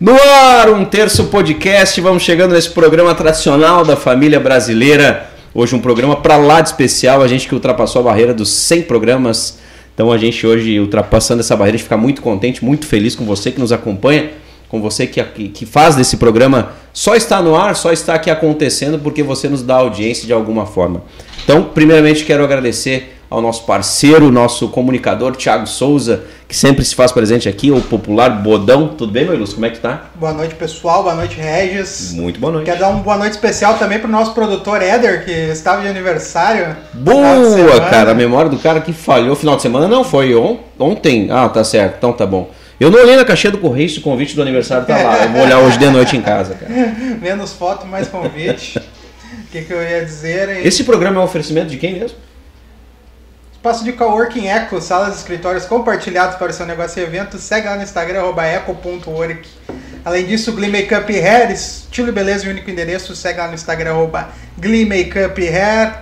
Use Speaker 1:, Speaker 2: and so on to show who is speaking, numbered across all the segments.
Speaker 1: No ar, um terço podcast. Vamos chegando nesse programa tradicional da família brasileira. Hoje um programa para lá de especial. A gente que ultrapassou a barreira dos 100 programas. Então a gente hoje ultrapassando essa barreira, a gente fica muito contente, muito feliz com você que nos acompanha, com você que, que faz desse programa só está no ar, só está aqui acontecendo porque você nos dá audiência de alguma forma. Então, primeiramente quero agradecer ao nosso parceiro, nosso comunicador Thiago Souza, que sempre se faz presente aqui, o popular Bodão. Tudo bem, meu ilustre? Como é que tá?
Speaker 2: Boa noite, pessoal. Boa noite, Regis.
Speaker 1: Muito boa noite.
Speaker 2: Quero dar uma boa noite especial também pro nosso produtor Éder, que estava de aniversário.
Speaker 1: Boa, cara. A memória do cara que falhou final de semana não foi on ontem. Ah, tá certo. Então tá bom. Eu não olhei na caixinha do correio se o convite do aniversário tá lá. Eu vou olhar hoje de noite em casa, cara.
Speaker 2: Menos foto, mais convite. O que, que eu ia dizer?
Speaker 1: Esse programa é um oferecimento de quem mesmo?
Speaker 2: Espaço de coworking Eco, salas e escritórios compartilhados para o seu negócio e evento. Segue lá no Instagram, eco.work. Além disso, Glee Makeup Hair, estilo e beleza e único endereço. Segue lá no Instagram, Glee Makeup Hair.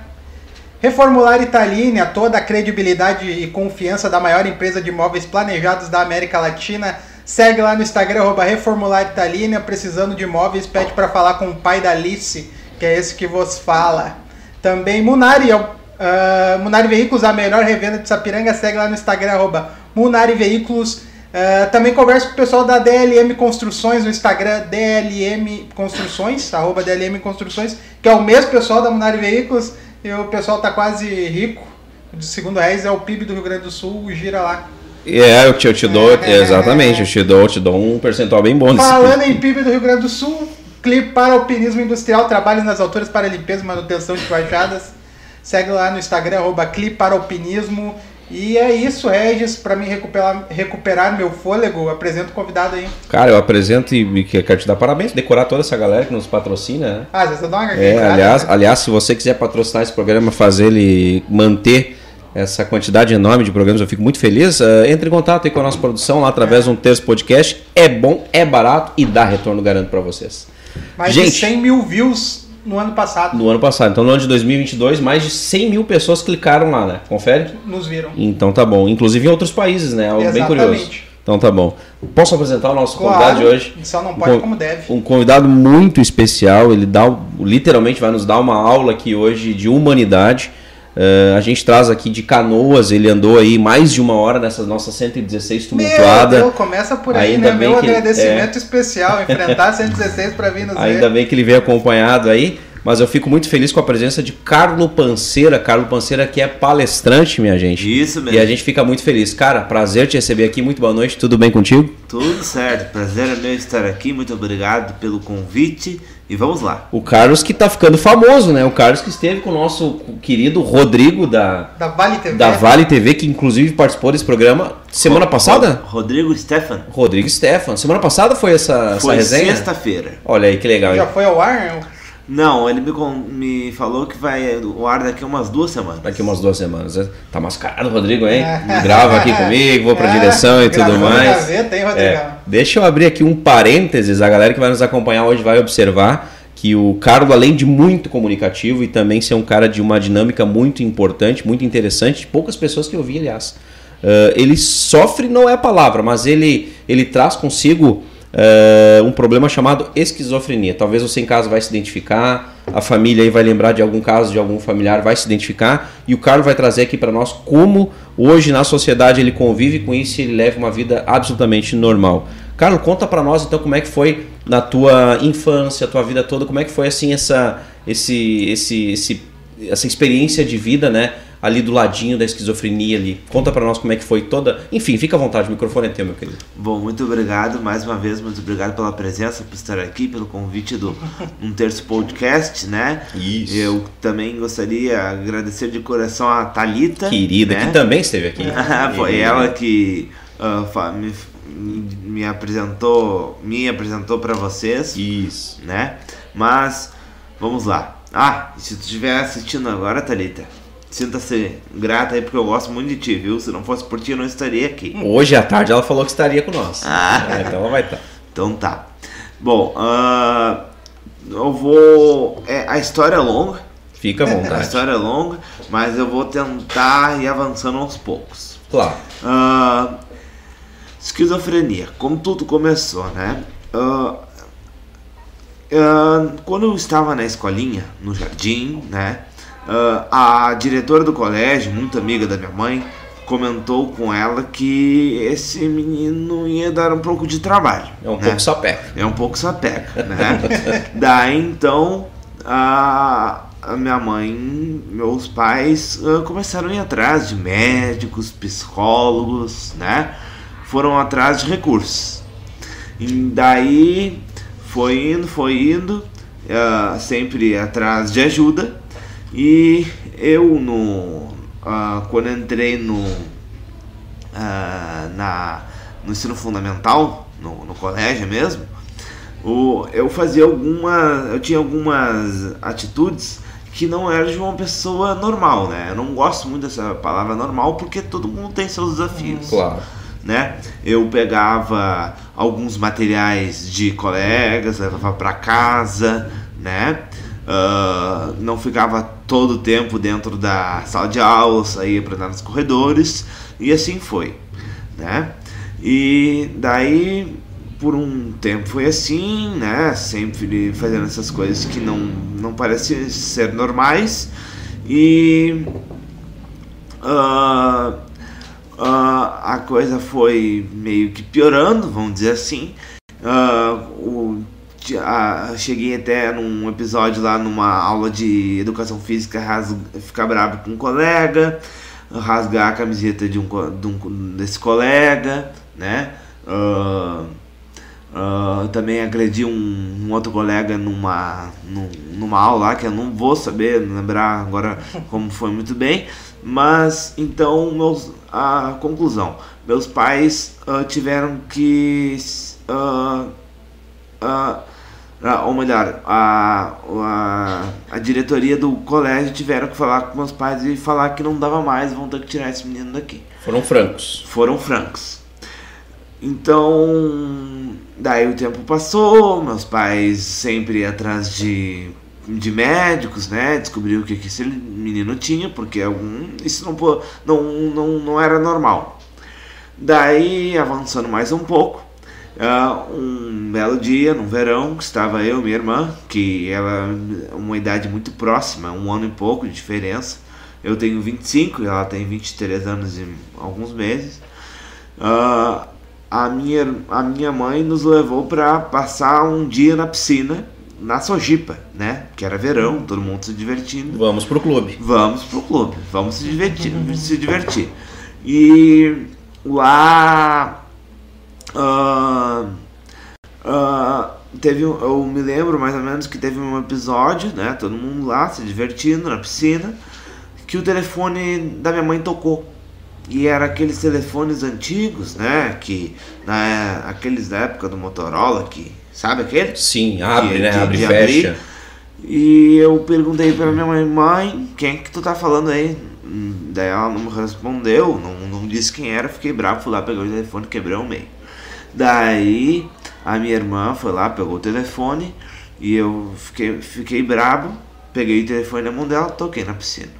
Speaker 2: Reformular Italínia, toda a credibilidade e confiança da maior empresa de imóveis planejados da América Latina. Segue lá no Instagram, arroba Reformular Italínia. Precisando de imóveis, pede para falar com o pai da Alice, que é esse que vos fala. Também Munari, é o Uh, Munari Veículos, a melhor revenda de Sapiranga, segue lá no Instagram, arroba Munari Veículos. Uh, também converso com o pessoal da DLM Construções no Instagram, DLM Construções, arroba DLM Construções, que é o mesmo pessoal da Munari Veículos, e o pessoal tá quase rico. De segundo reais é o PIB do Rio Grande do Sul, gira lá.
Speaker 1: É, eu te, eu te dou, é, exatamente, eu te dou, eu te dou um percentual bem bom.
Speaker 2: Falando em PIB do Rio Grande do Sul, clipe para alpinismo industrial, trabalhos nas alturas para limpeza e manutenção de fachadas. Segue lá no Instagram, arroba Cliparalpinismo. E é isso, Regis, para mim recuperar, recuperar meu fôlego, apresento o convidado aí.
Speaker 1: Cara, eu apresento e quero te dar parabéns, decorar toda essa galera que nos patrocina. Né?
Speaker 2: Ah, eu dou uma
Speaker 1: é, aliás, né? aliás, se você quiser patrocinar esse programa, fazer ele manter essa quantidade enorme de programas, eu fico muito feliz. Uh, entre em contato aí com a nossa produção lá através é. de um terço podcast. É bom, é barato e dá retorno, garanto para vocês.
Speaker 2: Mais Gente, de 100 mil views no ano passado.
Speaker 1: No ano passado. Então, no ano de 2022, mais de 100 mil pessoas clicaram lá, né? Confere?
Speaker 2: Nos viram.
Speaker 1: Então tá bom. Inclusive em outros países, né? Algo Exatamente. bem curioso. Então tá bom. Posso apresentar o nosso claro, convidado de hoje?
Speaker 2: Só não pode um, como deve.
Speaker 1: Um convidado muito especial. Ele dá, literalmente vai nos dar uma aula aqui hoje de humanidade. Uh, a gente traz aqui de canoas, ele andou aí mais de uma hora nessa nossa 116 tumultuada. Meu
Speaker 2: Deus, começa por aí, Ainda né? Meu agradecimento é... especial, enfrentar 116 para vir nos
Speaker 1: Ainda ver. bem que ele veio acompanhado aí. Mas eu fico muito feliz com a presença de Carlo Panceira. Carlo Panceira que é palestrante, minha gente.
Speaker 3: Isso mesmo.
Speaker 1: E a gente fica muito feliz. Cara, prazer te receber aqui. Muito boa noite. Tudo bem contigo?
Speaker 3: Tudo certo. Prazer é meu estar aqui. Muito obrigado pelo convite. E vamos lá.
Speaker 1: O Carlos que tá ficando famoso, né? O Carlos que esteve com o nosso querido Rodrigo da,
Speaker 2: da Vale TV.
Speaker 1: Da Vale TV, que inclusive participou desse programa semana Ro passada?
Speaker 3: Rodrigo Stefan.
Speaker 1: Rodrigo Stefan. Semana passada foi essa,
Speaker 3: foi
Speaker 1: essa resenha?
Speaker 3: sexta-feira.
Speaker 1: Olha aí que legal.
Speaker 2: Já foi ao ar?
Speaker 3: Não, ele me, me falou que vai o ar daqui umas duas semanas.
Speaker 1: Daqui umas duas semanas. É, tá mascarado, Rodrigo, hein? É. Grava aqui comigo, vou pra é, direção e tudo mais.
Speaker 2: Gaveta, hein, é.
Speaker 1: Deixa eu abrir aqui um parênteses. A galera que vai nos acompanhar hoje vai observar que o Carlos, além de muito comunicativo e também ser um cara de uma dinâmica muito importante, muito interessante, poucas pessoas que eu vi, aliás. Uh, ele sofre, não é a palavra, mas ele, ele traz consigo uh, um problema chamado esquizofrenia. Talvez você em casa vai se identificar, a família aí vai lembrar de algum caso de algum familiar, vai se identificar, e o Carlos vai trazer aqui para nós como hoje na sociedade ele convive com isso e ele leva uma vida absolutamente normal. Carlos, conta para nós então como é que foi na tua infância, tua vida toda, como é que foi assim essa, esse, esse, esse, essa experiência de vida, né? Ali do ladinho da esquizofrenia ali. Conta para nós como é que foi toda. Enfim, fica à vontade, o microfone é teu, meu querido.
Speaker 3: Bom, muito obrigado mais uma vez, muito obrigado pela presença, por estar aqui, pelo convite do Um Terço Podcast, né?
Speaker 1: Isso.
Speaker 3: Eu também gostaria de agradecer de coração a Talita,
Speaker 1: querida,
Speaker 3: né?
Speaker 1: que também esteve aqui.
Speaker 3: foi ela que uh, me, me apresentou, me apresentou para vocês.
Speaker 1: Isso.
Speaker 3: Né? Mas vamos lá. Ah, se tu estiver assistindo agora, Talita, Sinta-se grata aí porque eu gosto muito de ti, viu? Se não fosse por ti, eu não estaria aqui.
Speaker 1: Hoje à tarde ela falou que estaria com nós.
Speaker 3: Ah.
Speaker 1: É, então ela vai estar. Tá.
Speaker 3: Então tá. Bom, uh, eu vou. É, a história é longa.
Speaker 1: Fica à vontade.
Speaker 3: A história é longa, mas eu vou tentar ir avançando aos poucos.
Speaker 1: Claro.
Speaker 3: Uh, esquizofrenia, como tudo começou, né? ah, quando eu estava na escolinha, no jardim, né? Ah, a diretora do colégio, muito amiga da minha mãe, comentou com ela que esse menino ia dar um pouco de trabalho.
Speaker 1: É um
Speaker 3: né?
Speaker 1: pouco sapeca.
Speaker 3: É um pouco sapeca, né? Daí então a, a minha mãe, meus pais ah, começaram a ir atrás de médicos, psicólogos, né? Foram atrás de recursos. E daí foi indo, foi indo, ah, sempre atrás de ajuda. E eu no ah, quando entrei no ah, na, no ensino fundamental, no, no colégio mesmo, o, eu fazia alguma. Eu tinha algumas atitudes que não eram de uma pessoa normal, né? Eu não gosto muito dessa palavra normal porque todo mundo tem seus desafios.
Speaker 1: Claro.
Speaker 3: Né? Eu pegava alguns materiais de colegas, levava para casa, né? Ah, não ficava todo o tempo dentro da sala de aula, saía para andar nos corredores e assim foi, né? E daí por um tempo foi assim, né? Sempre fazendo essas coisas que não, não parecem ser normais. E ah, ah, a coisa foi meio que piorando, vamos dizer assim. Ah, ah, cheguei até num episódio lá numa aula de educação física ras- ficar bravo com um colega, rasgar a camiseta de um, de um- desse colega, né? Ah, ah, também agredi um, um outro colega numa, num- numa aula lá, que eu não vou saber lembrar agora como foi muito bem. Mas então, meus, a conclusão: meus pais ah, tiveram que. ah, ou melhor, a, a, a diretoria do colégio tiveram que falar com meus pais e falar que não dava mais, vão ter que tirar esse menino daqui
Speaker 1: Foram francos.
Speaker 3: foram francos. Então, daí o tempo passou, meus pais sempre atrás de, de médicos, né? Descobriu o que, que esse menino tinha, porque algum, isso não, não, não, não era normal. Daí, avançando mais um pouco, ah, um belo dia, no verão, estava eu e minha irmã, que ela é uma idade muito próxima, um ano e pouco de diferença. Eu tenho 25 e ela tem 23 anos e alguns meses. Ah, a, minha, a minha mãe nos levou para passar um dia na piscina, na Sojipa, né? Que era verão, todo mundo se divertindo.
Speaker 1: Vamos pro clube.
Speaker 3: Vamos pro clube, vamos se divertir, se divertir. E lá ah, ah, teve um- eu me lembro mais ou menos que teve um episódio, né, todo mundo lá se divertindo na piscina, que o telefone da minha mãe tocou. E era aqueles telefones antigos, né, que na aqueles da época do Motorola que sabe aquele?
Speaker 1: Sim, abre,
Speaker 3: De-
Speaker 1: né?
Speaker 3: de-
Speaker 1: abre e fecha.
Speaker 3: abrir. E eu perguntei pra minha mãe, mãe, quem é que tu tá falando aí? Hum, Daí ela não me respondeu, não, não disse quem era, fiquei bravo, fui lá, peguei o telefone, quebrei o meio. Daí a minha irmã foi lá, pegou o telefone e eu fiquei, fiquei bravo, peguei o telefone na mão dela, toquei na piscina.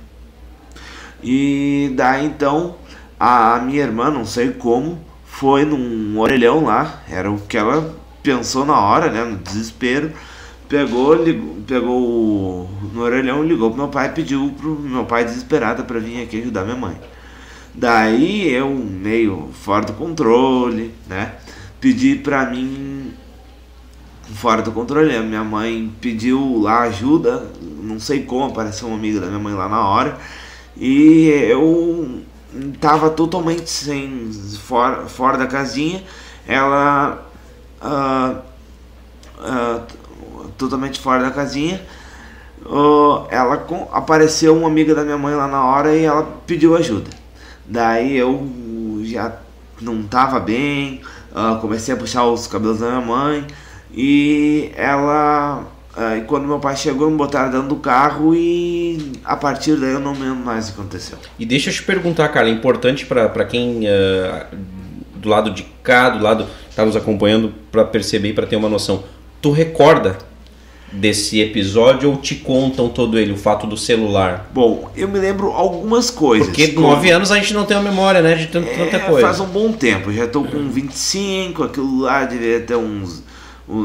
Speaker 3: E daí então a minha irmã, não sei como, foi num orelhão lá, era o que ela pensou na hora, né, no desespero. Pegou, ligou, pegou no orelhão, ligou pro meu pai e pediu pro meu pai desesperado para vir aqui ajudar minha mãe. Daí eu, meio fora do controle, né, pedi pra mim fora do controle. A minha mãe pediu lá ajuda, não sei como, apareceu uma amiga da minha mãe lá na hora. E eu tava totalmente sem fora, fora da casinha. Ela ah, t- totalmente fora da casinha. Ah, ela com- apareceu uma amiga da minha mãe lá na hora e ela pediu ajuda. Daí eu já não tava bem, ah, comecei a puxar os cabelos da minha mãe e ela. ah, e quando meu pai chegou, me botaram dentro do carro e a partir daí eu não lembro mais o que aconteceu.
Speaker 1: E deixa eu te perguntar, cara, é importante pra quem ah, do lado de cá, do lado que tá nos acompanhando, pra perceber e pra ter uma noção. Tu recorda desse episódio ou te contam todo ele, o fato do celular?
Speaker 3: Bom, eu me lembro algumas coisas.
Speaker 1: Porque
Speaker 3: como-
Speaker 1: nove anos a gente não tem uma memória, né, de tant- tanta
Speaker 3: É,
Speaker 1: coisa.
Speaker 3: Faz um bom tempo, já tô com 25, aquilo lá devia ter uns,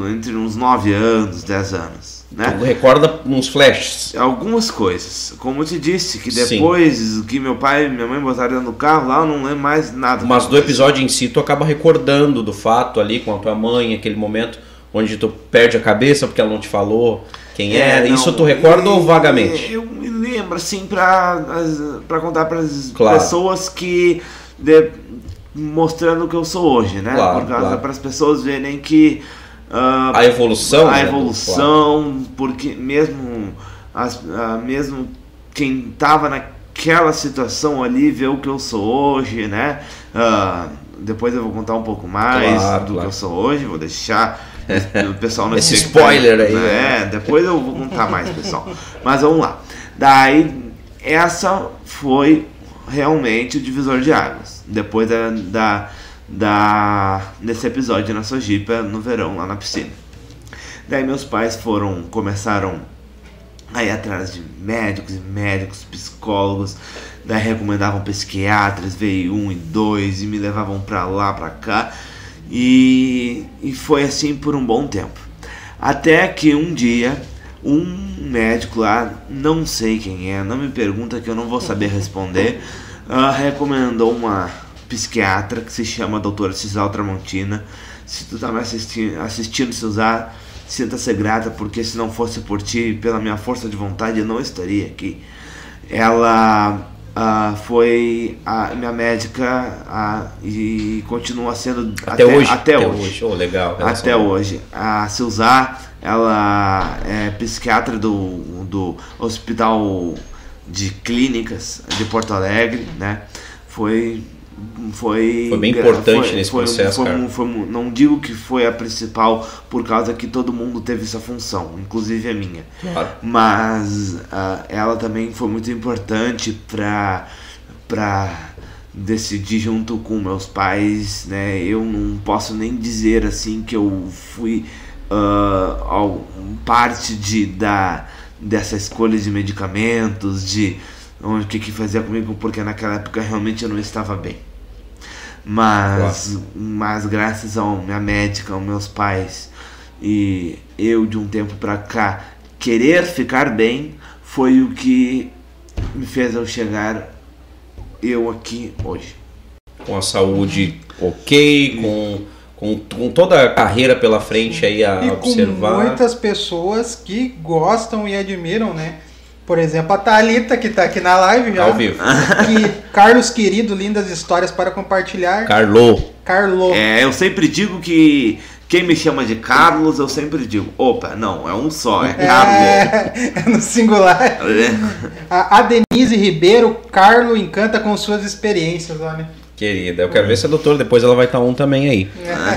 Speaker 3: entre uns 9 anos, 10 anos, né?
Speaker 1: Tu recorda uns flashes.
Speaker 3: Algumas coisas. Como eu te disse, que
Speaker 1: Sim.
Speaker 3: depois que meu pai e minha mãe botaram do carro lá, eu não lembro mais nada.
Speaker 1: Mas do episódio em si, tu acaba recordando do fato ali com a tua mãe, aquele momento onde tu perde a cabeça porque ela não te falou quem
Speaker 3: É,
Speaker 1: era.
Speaker 3: não,
Speaker 1: Isso tu recorda ou
Speaker 3: e-
Speaker 1: vagamente?
Speaker 3: Eu me lembro, assim, pra, as- pra contar pras
Speaker 1: Claro.
Speaker 3: pessoas que. de- mostrando o que eu sou hoje, né?
Speaker 1: Claro,
Speaker 3: Por causa
Speaker 1: claro.
Speaker 3: para as pessoas verem que. ah,
Speaker 1: A evolução.
Speaker 3: a
Speaker 1: né?
Speaker 3: evolução, porque mesmo, as, ah, mesmo quem estava naquela situação ali vê o que eu sou hoje, né? Ah, depois eu vou contar um pouco mais
Speaker 1: Claro,
Speaker 3: do
Speaker 1: claro.
Speaker 3: que eu sou hoje, vou deixar o pessoal não
Speaker 1: Esse spoiler aí,
Speaker 3: né? Depois eu vou contar mais, pessoal. Mas vamos lá. Daí, essa foi realmente o divisor de águas. Depois da, da, da desse episódio na Sojipa no verão, lá na piscina. Daí meus pais foram, começaram a ir atrás de médicos e médicos, psicólogos, daí recomendavam psiquiatras, veio um e dois e me levavam pra lá, pra cá. E, e foi assim por um bom tempo. Até que um dia, um médico lá, não sei quem é, não me pergunta que eu não vou saber responder, ah, recomendou uma psiquiatra que se chama doutora Cisal Tramontina. Se tu tá me assistindo, assistindo Cisal, sinta-se grata, porque se não fosse por ti, pela minha força de vontade, eu não estaria aqui. Ela ah, foi a minha médica ah, e continua sendo
Speaker 1: Até, hoje.
Speaker 3: Até, hoje.
Speaker 1: Oh, legal.
Speaker 3: Até hoje. A Silzar, ela é psiquiatra do, do Hospital de Clínicas de Porto Alegre, né? Foi foi
Speaker 1: Foi bem importante
Speaker 3: foi-
Speaker 1: nesse
Speaker 3: foi-
Speaker 1: processo,
Speaker 3: foi-
Speaker 1: cara.
Speaker 3: foi- não digo que foi a principal por causa que todo mundo teve essa função, inclusive a minha
Speaker 1: Claro.
Speaker 3: mas ah, ela também foi muito importante para para decidir junto com meus pais, né? Eu não posso nem dizer assim que eu fui ao- parte de da dessa escolha de medicamentos, de o que que fazia comigo, porque naquela época realmente eu não estava bem. Mas, mas graças a minha médica, aos meus pais e eu de um tempo pra cá querer ficar bem foi o que me fez eu chegar eu aqui hoje.
Speaker 1: Com a saúde ok, com, com, com toda a carreira pela frente aí a
Speaker 2: E
Speaker 1: observar.
Speaker 2: com muitas pessoas que gostam e admiram, né? Por exemplo, a Thalita, que tá aqui na live já.
Speaker 1: Ao vivo.
Speaker 2: Que Carlos Querido, lindas histórias para compartilhar.
Speaker 1: Carlo.
Speaker 2: Carlo.
Speaker 3: É, eu sempre digo que quem me chama de Carlos, eu sempre digo, opa, não, é um só, é Carlos.
Speaker 2: É, é no singular. A, a Denise Ribeiro, Carlo encanta com suas experiências, olha.
Speaker 1: Querida, eu quero ver se a doutora depois ela vai estar um também aí.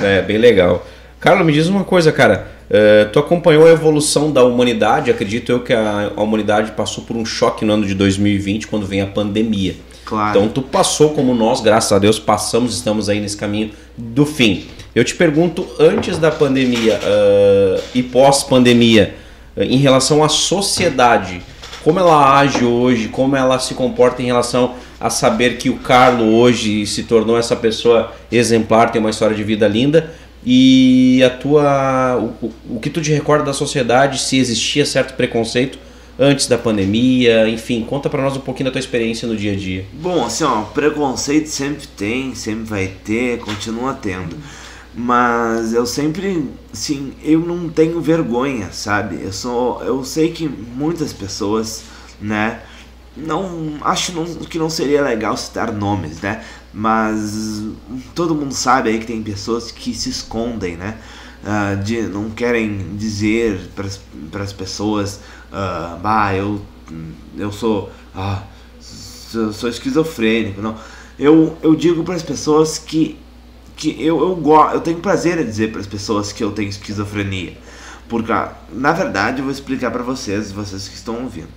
Speaker 1: É, bem legal. Carlos, me diz uma coisa, cara. eh, tu acompanhou a evolução da humanidade? Acredito eu que a, a humanidade passou por um choque no ano de 2020, quando vem a pandemia.
Speaker 3: Claro.
Speaker 1: Então tu passou como nós, graças a Deus, passamos, estamos aí nesse caminho do fim. Eu te pergunto, antes da pandemia ah, e pós-pandemia, ah, em relação à sociedade, como ela age hoje, como ela se comporta em relação a saber que o Carlo hoje se tornou essa pessoa exemplar, tem uma história de vida linda, e a tua o, o- que tu te recorda da sociedade, se existia certo preconceito antes da pandemia, enfim, conta pra nós um pouquinho da tua experiência no dia a dia.
Speaker 3: Bom, assim, ó, preconceito sempre tem, sempre vai ter, continua tendo. Mas eu sempre, assim, eu não tenho vergonha, sabe? Eu sou, eu sei que muitas pessoas, né, não acho não, que não seria legal citar nomes, né? Mas todo mundo sabe aí que tem pessoas que se escondem, né? Ah, de, não querem dizer para as pessoas, ah, bah, eu, eu sou, ah, sou, sou esquizofrênico, não. Eu, eu digo para as pessoas que, que eu, eu, eu tenho prazer em dizer para as pessoas que eu tenho esquizofrenia. Porque, na verdade, eu vou explicar para vocês, vocês que estão ouvindo.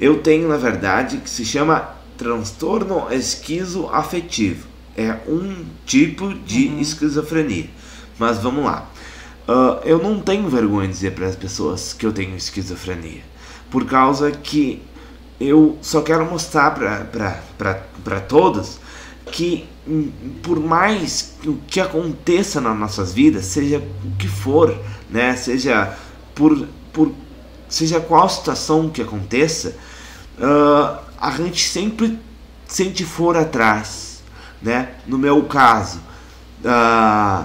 Speaker 3: Eu tenho, na verdade, que se chama transtorno esquizoafetivo. É um tipo de esquizofrenia. Mas vamos lá. Ah, eu não tenho vergonha de dizer para as pessoas que eu tenho esquizofrenia. Por causa que eu só quero mostrar para todos que hum, por mais que o que aconteça nas nossas vidas, seja o que for, né, seja por, por seja qual situação que aconteça, uh, a gente sempre sente for atrás, né? No meu caso, uh,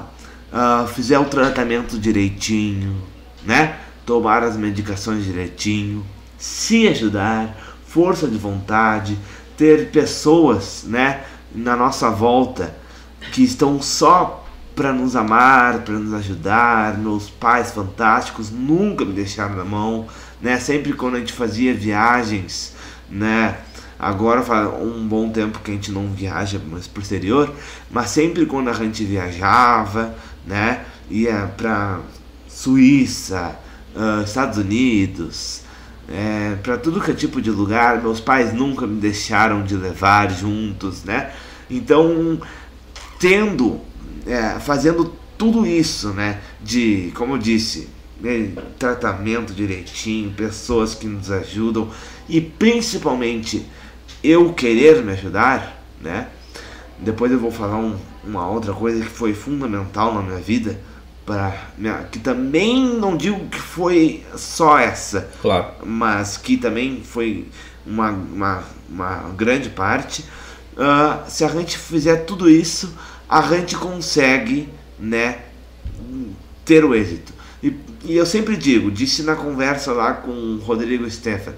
Speaker 3: uh, fizer o tratamento direitinho, né? Tomar as medicações direitinho, se ajudar, força de vontade, ter pessoas, né? Na nossa volta que estão só para nos amar, para nos ajudar, meus pais fantásticos nunca me deixaram na mão, né? Sempre quando a gente fazia viagens, né? Agora faz um bom tempo que a gente não viaja mais pro exterior, mas sempre quando a gente viajava, né? Ia para Suíça, uh, Estados Unidos, é, para tudo que é tipo de lugar, meus pais nunca me deixaram de levar juntos, né? Então, tendo é, fazendo tudo isso, né? De, como eu disse, né, tratamento direitinho, pessoas que nos ajudam e principalmente eu querer me ajudar, né? Depois eu vou falar um, uma outra coisa que foi fundamental na minha vida para que também não digo que foi só essa,
Speaker 1: claro.
Speaker 3: mas que também foi uma, uma, uma grande parte. Uh, se a gente fizer tudo isso, a gente consegue, né, ter o êxito. E, e eu sempre digo, disse na conversa lá com o Rodrigo Stefan,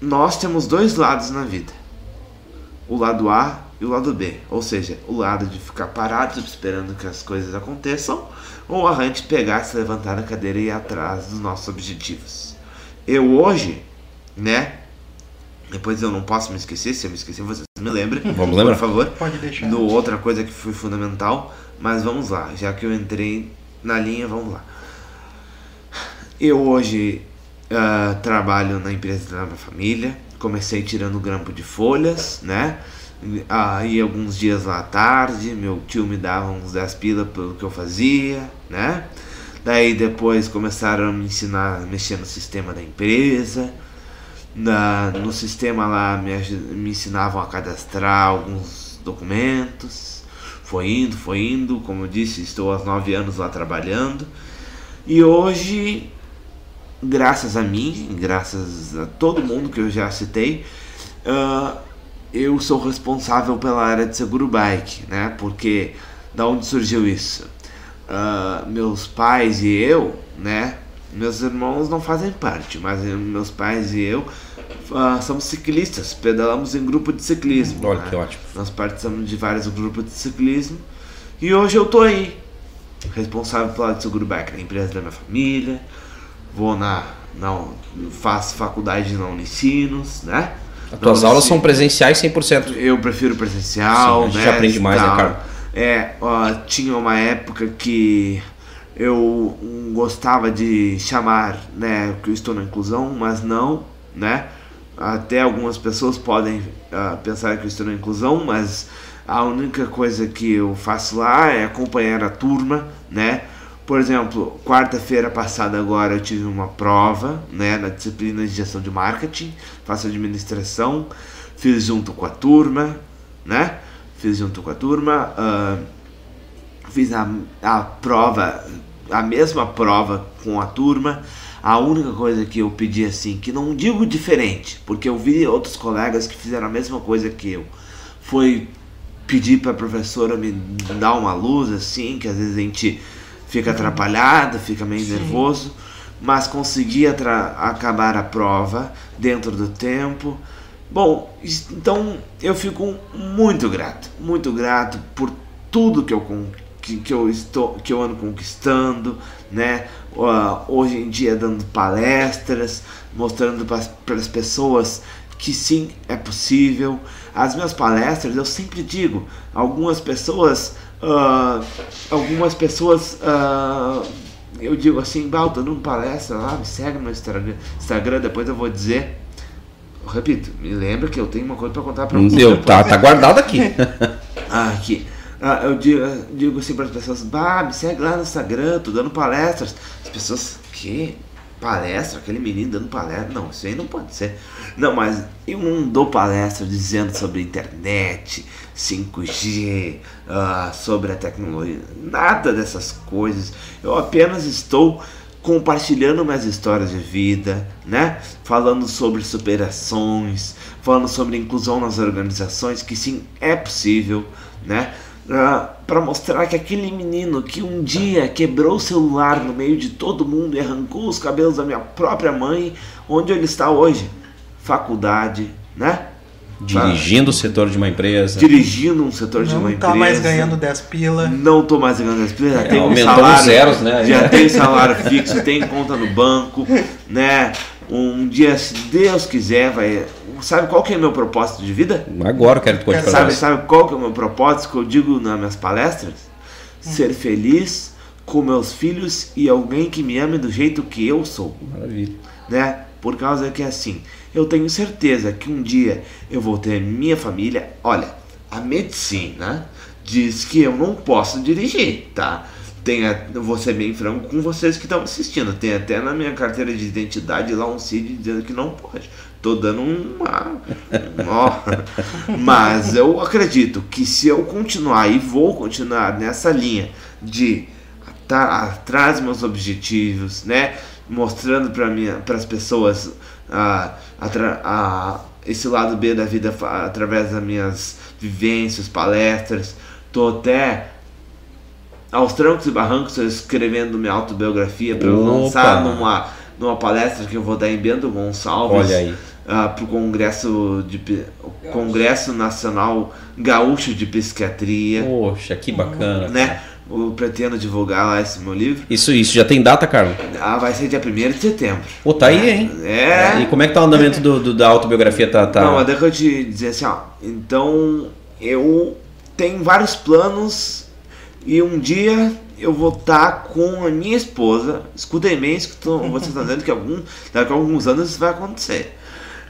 Speaker 3: nós temos dois lados na vida. O lado A e o lado B. Ou seja, o lado de ficar parado esperando que as coisas aconteçam, ou a gente pegar, se levantar da cadeira e ir atrás dos nossos objetivos. Eu hoje, né, depois eu não posso me esquecer, se eu me esquecer, vocês me lembrem.
Speaker 1: Vamos lembrar.
Speaker 3: Por favor.
Speaker 2: Pode deixar.
Speaker 3: No outra coisa que foi fundamental, mas vamos lá, já que eu entrei na linha, vamos lá. Eu hoje uh, trabalho na empresa da minha família, comecei tirando grampo de folhas, né? Aí alguns dias lá à tarde, meu tio me dava uns 10 pila pelo que eu fazia, né? Daí depois começaram a me ensinar a mexer no sistema da empresa na, no sistema lá me, me ensinavam a cadastrar alguns documentos. Foi indo, foi indo, como eu disse, estou há nove anos lá trabalhando. E hoje, graças a mim, graças a todo mundo que eu já citei, uh, eu sou responsável pela área de seguro bike, né? Porque da onde surgiu isso? Uh, meus pais e eu, né? Meus irmãos não fazem parte, mas meus pais e eu uh, somos ciclistas, pedalamos em grupo de ciclismo.
Speaker 1: Olha
Speaker 3: né?
Speaker 1: que ótimo.
Speaker 3: Nós participamos de vários grupos de ciclismo e hoje eu tô aí, responsável pela de seguro bike na empresa da minha família. Vou na, na faço faculdade na Unicinos, né?
Speaker 1: As tuas aulas são presenciais 100%.
Speaker 3: Eu prefiro presencial,
Speaker 1: Sim, a gente
Speaker 3: né?
Speaker 1: aprende mais, né, cara?
Speaker 3: É, ó, tinha uma época que eu gostava de chamar, né, que eu estou na inclusão, mas não, né? Até algumas pessoas podem ah, pensar que eu estou na inclusão, mas a única coisa que eu faço lá é acompanhar a turma, né? Por exemplo, quarta-feira passada agora eu tive uma prova, né, na disciplina de gestão de marketing, faço administração, fiz junto com a turma, né? Fiz junto com a turma, ah, fiz a, a prova, a mesma prova com a turma. A única coisa que eu pedi assim, que não digo diferente, porque eu vi outros colegas que fizeram a mesma coisa que eu, foi pedir para a professora me dar uma luz assim, que às vezes a gente fica atrapalhado, fica meio nervoso, mas consegui acabar a prova dentro do tempo. Bom, então eu fico muito grato, muito grato por tudo que eu que, que eu estou que eu ando conquistando, né? Ah, hoje em dia dando palestras, mostrando para as pessoas que sim é possível. As minhas palestras eu sempre digo, algumas pessoas, ah, algumas pessoas ah, eu digo assim, bah, eu tô dando palestra lá, me segue no meu Instagram, Instagram, depois eu vou dizer. Eu repito, me lembra que eu tenho uma coisa para contar para você.
Speaker 1: Deu, tá, tá guardado aqui.
Speaker 3: Ah, aqui. Ah, eu digo, digo assim para as pessoas, bah, me segue lá no Instagram, tô dando palestras. As pessoas, que? Palestra, aquele menino dando palestra. Não, isso aí não pode ser. Não, mas eu não dou palestra dizendo sobre internet, 5G, uh, sobre a tecnologia, nada dessas coisas. Eu apenas estou compartilhando minhas histórias de vida, né? Falando sobre superações, falando sobre inclusão nas organizações, que sim, é possível, né? Para mostrar que aquele menino que um dia quebrou o celular no meio de todo mundo e arrancou os cabelos da minha própria mãe, onde ele está hoje? Faculdade, né?
Speaker 1: Dirigindo o setor de uma empresa.
Speaker 3: Dirigindo um setor de uma
Speaker 2: Não
Speaker 3: empresa.
Speaker 2: tá mais ganhando 10 pila.
Speaker 3: Não tô mais ganhando 10 pila, já
Speaker 1: É,
Speaker 3: tenho um salário,
Speaker 1: os zeros, né?
Speaker 3: já tenho salário fixo, tenho conta no banco, né? Um dia, se Deus quiser, vai. Sabe qual que é o meu propósito de vida?
Speaker 1: Agora eu quero que pra
Speaker 3: Sabe, sabe qual que é o meu propósito que eu digo nas minhas palestras? Ser feliz com meus filhos e alguém que me ame do jeito que eu sou,
Speaker 1: Maravilha.
Speaker 3: né? Por causa que assim, eu tenho certeza que um dia eu vou ter minha família. Olha, a medicina diz que eu não posso dirigir, tá? Tem, a- vou ser bem franco com vocês que estão assistindo. Tem até na minha carteira de identidade lá um CID dizendo que não pode. Tô dando uma. Ó. Mas eu acredito que se eu continuar e vou continuar nessa linha de tá atrás meus objetivos, né? Mostrando para as pessoas ah, atra- ah, esse lado B da vida através das minhas vivências, palestras. Tô até aos trancos e barrancos escrevendo minha autobiografia para lançar numa, numa palestra que eu vou dar em Bento Gonçalves
Speaker 1: Olha aí.
Speaker 3: para o Congresso, de, o Congresso Nacional Gaúcho de Psiquiatria,
Speaker 1: Poxa, que bacana.
Speaker 3: né? Eu pretendo divulgar lá esse meu livro.
Speaker 1: Isso, isso já tem data, Carlos?
Speaker 3: Ah, vai ser dia 1 de setembro.
Speaker 1: Pô, tá aí, hein?
Speaker 3: É.
Speaker 1: E como é que tá o andamento do, do- da autobiografia? Tá, tá...
Speaker 3: Não, mas deixa eu te dizer assim, ó. Então, eu tenho vários planos e um dia eu vou estar com a minha esposa. Escutem bem isso que tô, vocês estão dizendo que algum, daqui a alguns anos isso vai acontecer.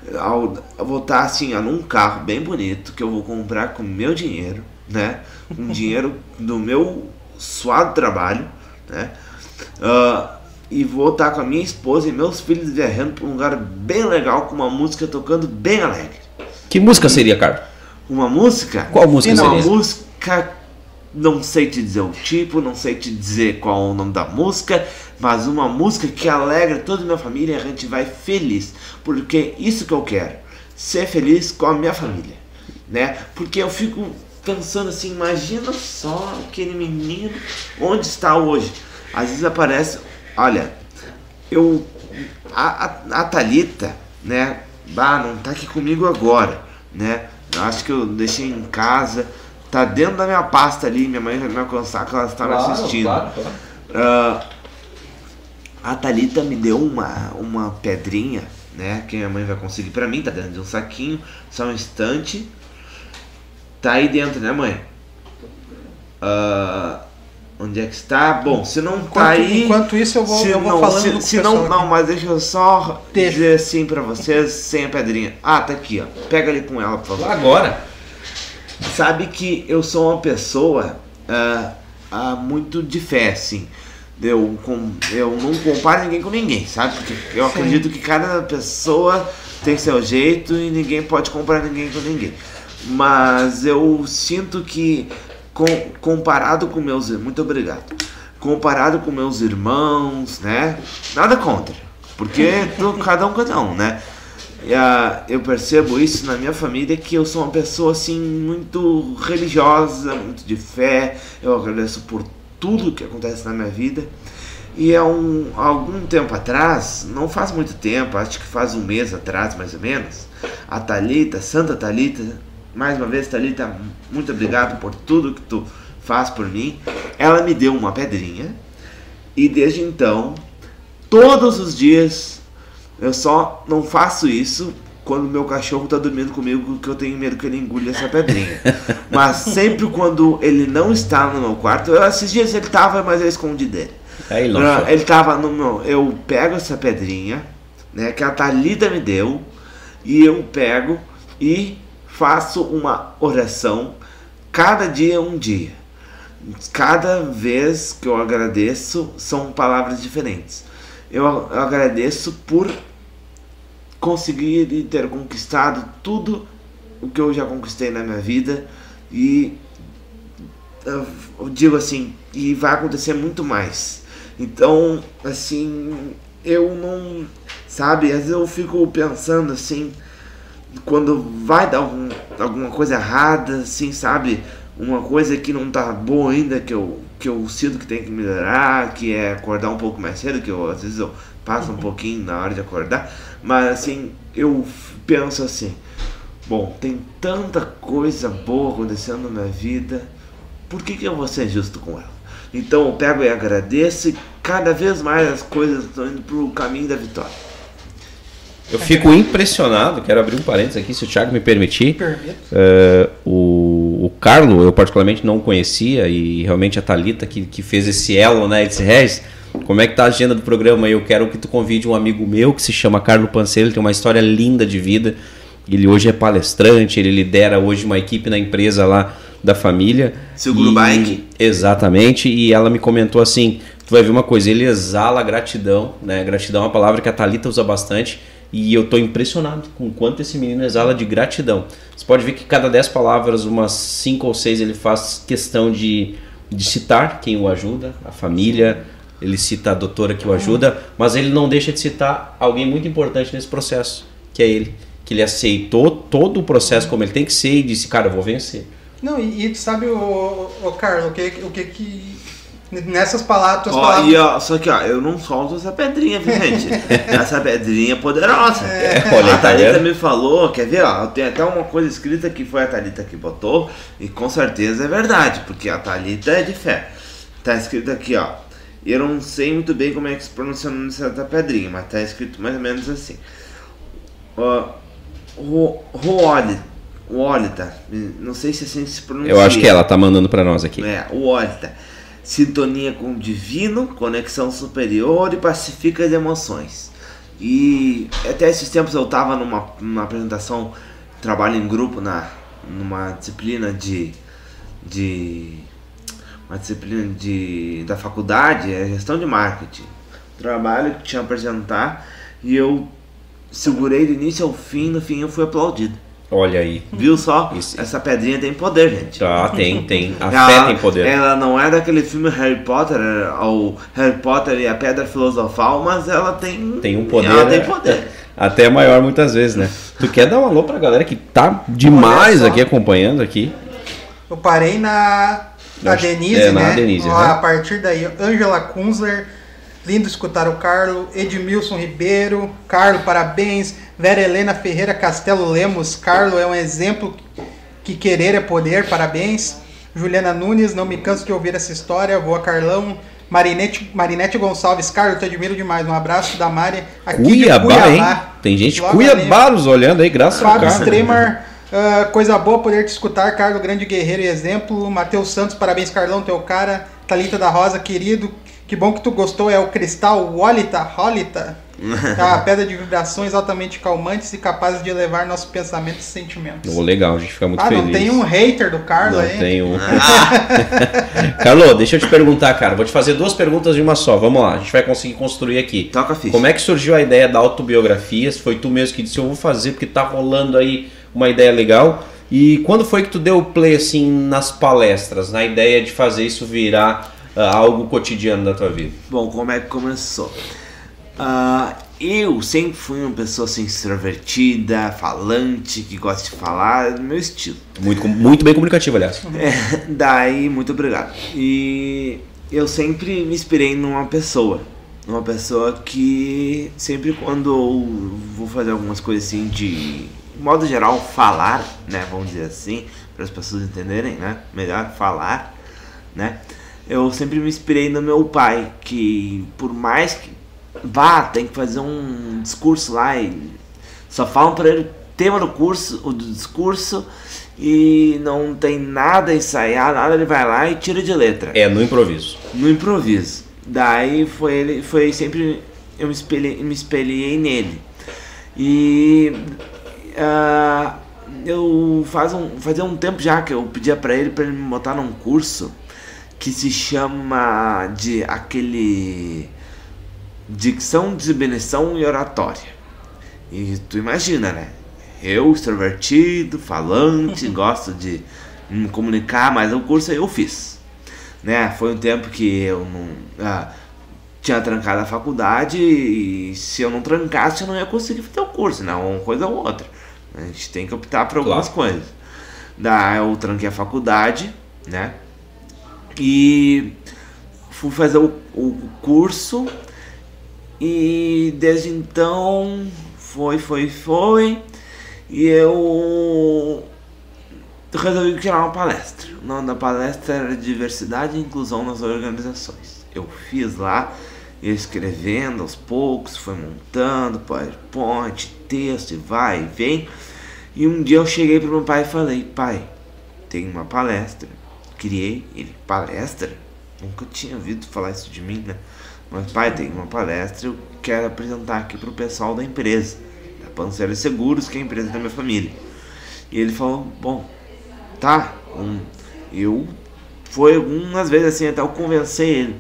Speaker 3: Eu vou estar assim, ó, num carro bem bonito que eu vou comprar com meu dinheiro, né? Com dinheiro do meu suado trabalho, né? Ah, e vou estar com a minha esposa e meus filhos viajando para um lugar bem legal com uma música tocando bem alegre.
Speaker 1: Que música seria, Carlos?
Speaker 3: Uma música?
Speaker 1: Qual música
Speaker 3: Uma
Speaker 1: seria?
Speaker 3: música, não sei te dizer o tipo, não sei te dizer qual o nome da música, mas uma música que alegra toda a minha família e a gente vai feliz. Porque isso que eu quero, ser feliz com a minha família, né? Porque eu fico pensando assim, imagina só aquele menino, onde está hoje? Às vezes aparece, olha, eu a, a, a Thalita, né? Bah, não tá aqui comigo agora, né? Acho que eu deixei em casa, tá dentro da minha pasta ali, minha mãe vai me alcançar que ela está me assistindo. Ah, a Thalita me deu uma, uma pedrinha, né? Que minha mãe vai conseguir pra mim, tá dentro de um saquinho, só um instante. Tá aí dentro, né, mãe? Ah, onde é que está? Bom, se não tá
Speaker 2: Enquanto,
Speaker 3: aí.
Speaker 2: enquanto isso, eu vou,
Speaker 3: Se
Speaker 2: eu vou
Speaker 3: não,
Speaker 2: falando
Speaker 3: se,
Speaker 2: com o
Speaker 3: se não,
Speaker 2: aqui.
Speaker 3: não, mas deixa eu só
Speaker 2: Deixa.
Speaker 3: dizer assim pra vocês, sem a pedrinha. Ah, tá aqui, ó. Pega ali com ela, por favor.
Speaker 1: Agora.
Speaker 3: Sabe que eu sou uma pessoa ah, ah, muito de fé, assim. Eu, com, eu não comparo ninguém com ninguém, sabe? Porque eu
Speaker 2: Sim.
Speaker 3: acredito que cada pessoa tem seu jeito e ninguém pode comparar ninguém com ninguém. Mas eu sinto que com- comparado com meus muito obrigado comparado com meus irmãos né nada contra porque tô- cada um cada um né ah, eu percebo isso na minha família que eu sou uma pessoa assim muito religiosa muito de fé eu agradeço por tudo que acontece na minha vida e há um, algum tempo atrás, não faz muito tempo, acho que faz um mês atrás mais ou menos, a Thalita, Santa Thalita, mais uma vez Thalita, muito obrigado por tudo que tu faz por mim. Ela me deu uma pedrinha e desde então, todos os dias, eu só não faço isso quando meu cachorro tá dormindo comigo, que eu tenho medo que ele engule essa pedrinha. Mas sempre quando ele não está no meu quarto, eu, esses dias ele tava, mas eu escondi dele.
Speaker 1: Aí,
Speaker 3: Ah,
Speaker 1: lançou.
Speaker 3: ele tava no meu. Eu pego essa pedrinha, né? Que a Thalita me deu, e eu pego e faço uma oração cada dia um dia. Cada vez que eu agradeço são palavras diferentes. eu, eu agradeço por conseguir ter conquistado tudo o que eu já conquistei na minha vida e eu digo assim, e vai acontecer muito mais. Então, assim, eu não, sabe, às vezes eu fico pensando assim, quando vai dar algum, alguma coisa errada, assim, sabe, uma coisa que não tá boa ainda, que eu, que eu sinto que tem que melhorar, que é acordar um pouco mais cedo, que eu, às vezes eu passo um pouquinho na hora de acordar, mas assim, eu penso assim, bom, tem tanta coisa boa acontecendo na minha vida, por que, que eu vou ser justo com ela? Então eu pego e agradeço e cada vez mais as coisas estão indo para o caminho da vitória.
Speaker 1: Eu fico impressionado, quero abrir um parênteses aqui, se o Thiago me permitir.
Speaker 2: Permito.
Speaker 1: Uh, o, o Carlo, eu particularmente não conhecia, e realmente a Thalita que, que fez esse elo, né? Esse Regis, como é que tá a agenda do programa? Eu quero que tu convide um amigo meu que se chama Carlo Panceiro, ele tem uma história linda de vida. Ele hoje é palestrante, ele lidera hoje uma equipe na empresa lá da família.
Speaker 3: Seguro
Speaker 1: E-
Speaker 3: Bike?
Speaker 1: Exatamente, e ela me comentou assim: tu vai ver uma coisa, ele exala gratidão, né? Gratidão é uma palavra que a Thalita usa bastante. E eu tô impressionado com o quanto esse menino exala de gratidão. Você pode ver que cada 10 palavras, umas 5 ou 6 ele faz questão de, de citar quem o ajuda, a família, ele cita a doutora que o ajuda, mas ele não deixa de citar alguém muito importante nesse processo, que é ele. Que ele aceitou todo o processo como ele tem que ser e disse, cara, eu vou vencer.
Speaker 2: Não, e, e tu sabe, o, o Carlos, o que, o que que. Nessas palavras, tuas
Speaker 3: Ó,
Speaker 2: palavras.
Speaker 3: e ó, só que ó, eu não solto essa pedrinha, viu, gente? essa pedrinha é poderosa.
Speaker 1: Olha,
Speaker 3: a
Speaker 1: tá
Speaker 3: Thalita me falou, quer ver, ó, tem até uma coisa escrita que foi a Thalita que botou, e com certeza é verdade, porque a Thalita é de fé. Tá escrito aqui, ó. Eu não sei muito bem como é que se pronuncia o nome dessa pedrinha, mas tá escrito mais ou menos assim. Ó, Ro- Roólita, Roólita, não sei se assim se pronuncia.
Speaker 1: Eu acho que ela tá mandando para nós aqui.
Speaker 3: É, o Ólita. Sintonia com o divino, conexão superior e pacifica as emoções. E até esses tempos eu estava numa, numa apresentação, trabalho em grupo na numa disciplina de de uma disciplina de da faculdade, é gestão de marketing. Trabalho que tinha que apresentar e eu segurei do início ao fim, no fim eu fui aplaudido.
Speaker 1: Olha aí.
Speaker 3: Viu só?
Speaker 1: Isso.
Speaker 3: Essa pedrinha tem poder, gente.
Speaker 1: Tá, tem, tem. A
Speaker 3: Ela-
Speaker 1: fé tem poder.
Speaker 3: Ela não é daquele filme Harry Potter, ou Harry Potter e a Pedra Filosofal, mas ela tem.
Speaker 1: Tem um poder.
Speaker 3: Ela
Speaker 1: né?
Speaker 3: tem poder.
Speaker 1: Até maior muitas vezes, né? Tu quer dar um alô pra galera que tá demais aqui acompanhando aqui?
Speaker 2: Eu parei na,
Speaker 1: Acho-
Speaker 2: Denise,
Speaker 1: é,
Speaker 2: né?
Speaker 1: Denise,
Speaker 2: Ó,
Speaker 1: aham.
Speaker 2: A partir daí, Angela Kunzler, lindo escutar o Carlo, Edmilson Ribeiro, Carlo, parabéns, Vera Helena Ferreira Castelo Lemos, Carlo é um exemplo que querer é poder, parabéns. Juliana Nunes, não me canso de ouvir essa história, voa Carlão. Marinete, Marinete Gonçalves, Carlos, te admiro demais. Um abraço da Mari aqui
Speaker 1: Cuiabá,
Speaker 2: Cuiabá.
Speaker 1: hein? Tem gente
Speaker 2: Logo
Speaker 1: Cuiabá nos olhando aí, graças
Speaker 2: Fábio
Speaker 1: cara.
Speaker 2: Stremer, ah, coisa boa poder te escutar, Carlos, grande guerreiro e exemplo. Matheus Santos, parabéns, Carlão, teu cara. Thalita da Rosa, querido, que bom que tu gostou. É o cristal Wallita, Holita. É uma pedra de vibrações altamente calmantes e capazes de elevar nossos pensamentos e sentimentos.
Speaker 1: Oh, legal, a gente fica muito
Speaker 2: ah,
Speaker 1: feliz.
Speaker 2: não tem um hater do Carlos
Speaker 1: Não
Speaker 2: aí?
Speaker 1: tem um. Carlos, deixa eu te perguntar, cara. Vou te fazer duas perguntas de uma só. Vamos lá, a gente vai conseguir construir aqui.
Speaker 3: Toca a ficha.
Speaker 1: Como é que surgiu a ideia da autobiografia? Se foi tu mesmo que disse, eu vou fazer porque tá rolando aí uma ideia legal. E quando foi que tu deu o play assim nas palestras, na ideia de fazer isso virar ah, algo cotidiano da tua vida?
Speaker 3: Bom, como é que começou? Ah, eu sempre fui uma pessoa assim, extrovertida, falante, que gosta de falar, do meu estilo.
Speaker 1: Muito, muito bem comunicativo, aliás.
Speaker 3: É, daí, muito obrigado. E eu sempre me inspirei numa pessoa. Uma pessoa que sempre quando eu vou fazer algumas coisas assim de modo geral, falar, né? Vamos dizer assim, para as pessoas entenderem, né? Melhor falar, né? Eu sempre me inspirei no meu pai, que por mais que vá, tem que fazer um discurso lá e só falam para ele o tema do curso, o do discurso e não tem nada ensaiado, nada, ele vai lá e tira de letra
Speaker 1: É, no improviso.
Speaker 3: no improviso. Daí foi ele, foi sempre eu me espelhei, me espelhei nele. E ah, eu faz um fazia um tempo já que eu pedia pra ele para ele me botar num curso que se chama de aquele dicção, designação e oratória. E tu imagina, né? Eu, extrovertido, falante, gosto de me comunicar, mas o curso eu fiz. Né? Foi um tempo que eu não ah, tinha trancado a faculdade e se eu não trancasse eu não ia conseguir fazer o curso, né? Uma coisa ou outra. A gente tem que optar por algumas
Speaker 1: Claro.
Speaker 3: coisas. Daí eu tranquei a faculdade, né? E fui fazer o, o curso e desde então foi, foi, foi. E eu resolvi criar uma palestra. O nome da palestra era Diversidade e Inclusão nas Organizações. Eu fiz lá, escrevendo aos poucos, foi montando PowerPoint, texto, e vai e vem. E um dia eu cheguei pro meu pai e falei, pai, tem uma palestra. Criei ele, palestra? Nunca tinha ouvido falar isso de mim, né? Mas pai, tem uma palestra, eu quero apresentar aqui pro pessoal da empresa, da Panceira Seguros, que é a empresa da minha família. E ele falou, bom, tá, um, eu foi algumas vezes assim até eu convencer ele.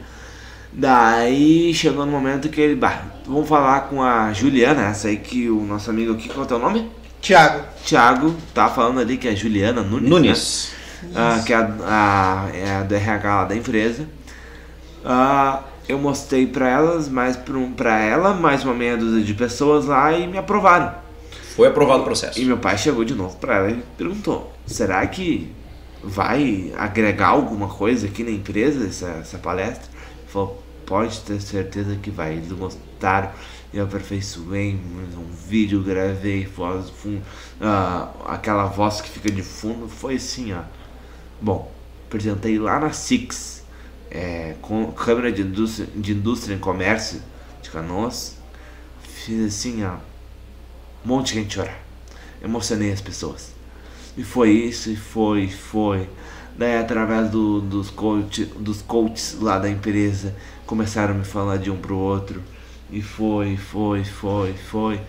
Speaker 3: Daí chegou no momento que ele, bah, vamos falar com a Juliana, essa aí que o nosso amigo aqui, qual é o teu nome?
Speaker 2: Tiago,
Speaker 3: Thiago, tá falando ali que é a Juliana Nunes. né?
Speaker 1: Nunes.
Speaker 3: Ah, que é a, a, é a do RH lá da empresa. Ah, eu mostrei pra elas, mais pra, um, ela, mais uma meia dúzia de pessoas lá e me aprovaram.
Speaker 1: Foi aprovado o processo.
Speaker 3: E meu pai chegou de novo pra ela e perguntou: será que vai agregar alguma coisa aqui na empresa, essa, essa palestra? Ele falou: pode ter certeza que vai. Eles gostaram. Eu aperfeiçoei um vídeo, gravei voz, fun- ah, aquela voz que fica de fundo. Foi assim, ó. Bom, apresentei lá na Six, é, com Câmara de Indústria, de Indústria e Comércio de Canoas. Fiz assim, ó um monte de gente chorar. Emocionei as pessoas. E foi isso, e foi, e foi. Daí através do, dos, coach, dos coaches lá da empresa começaram a me falar de um pro outro. E foi, foi, foi, foi.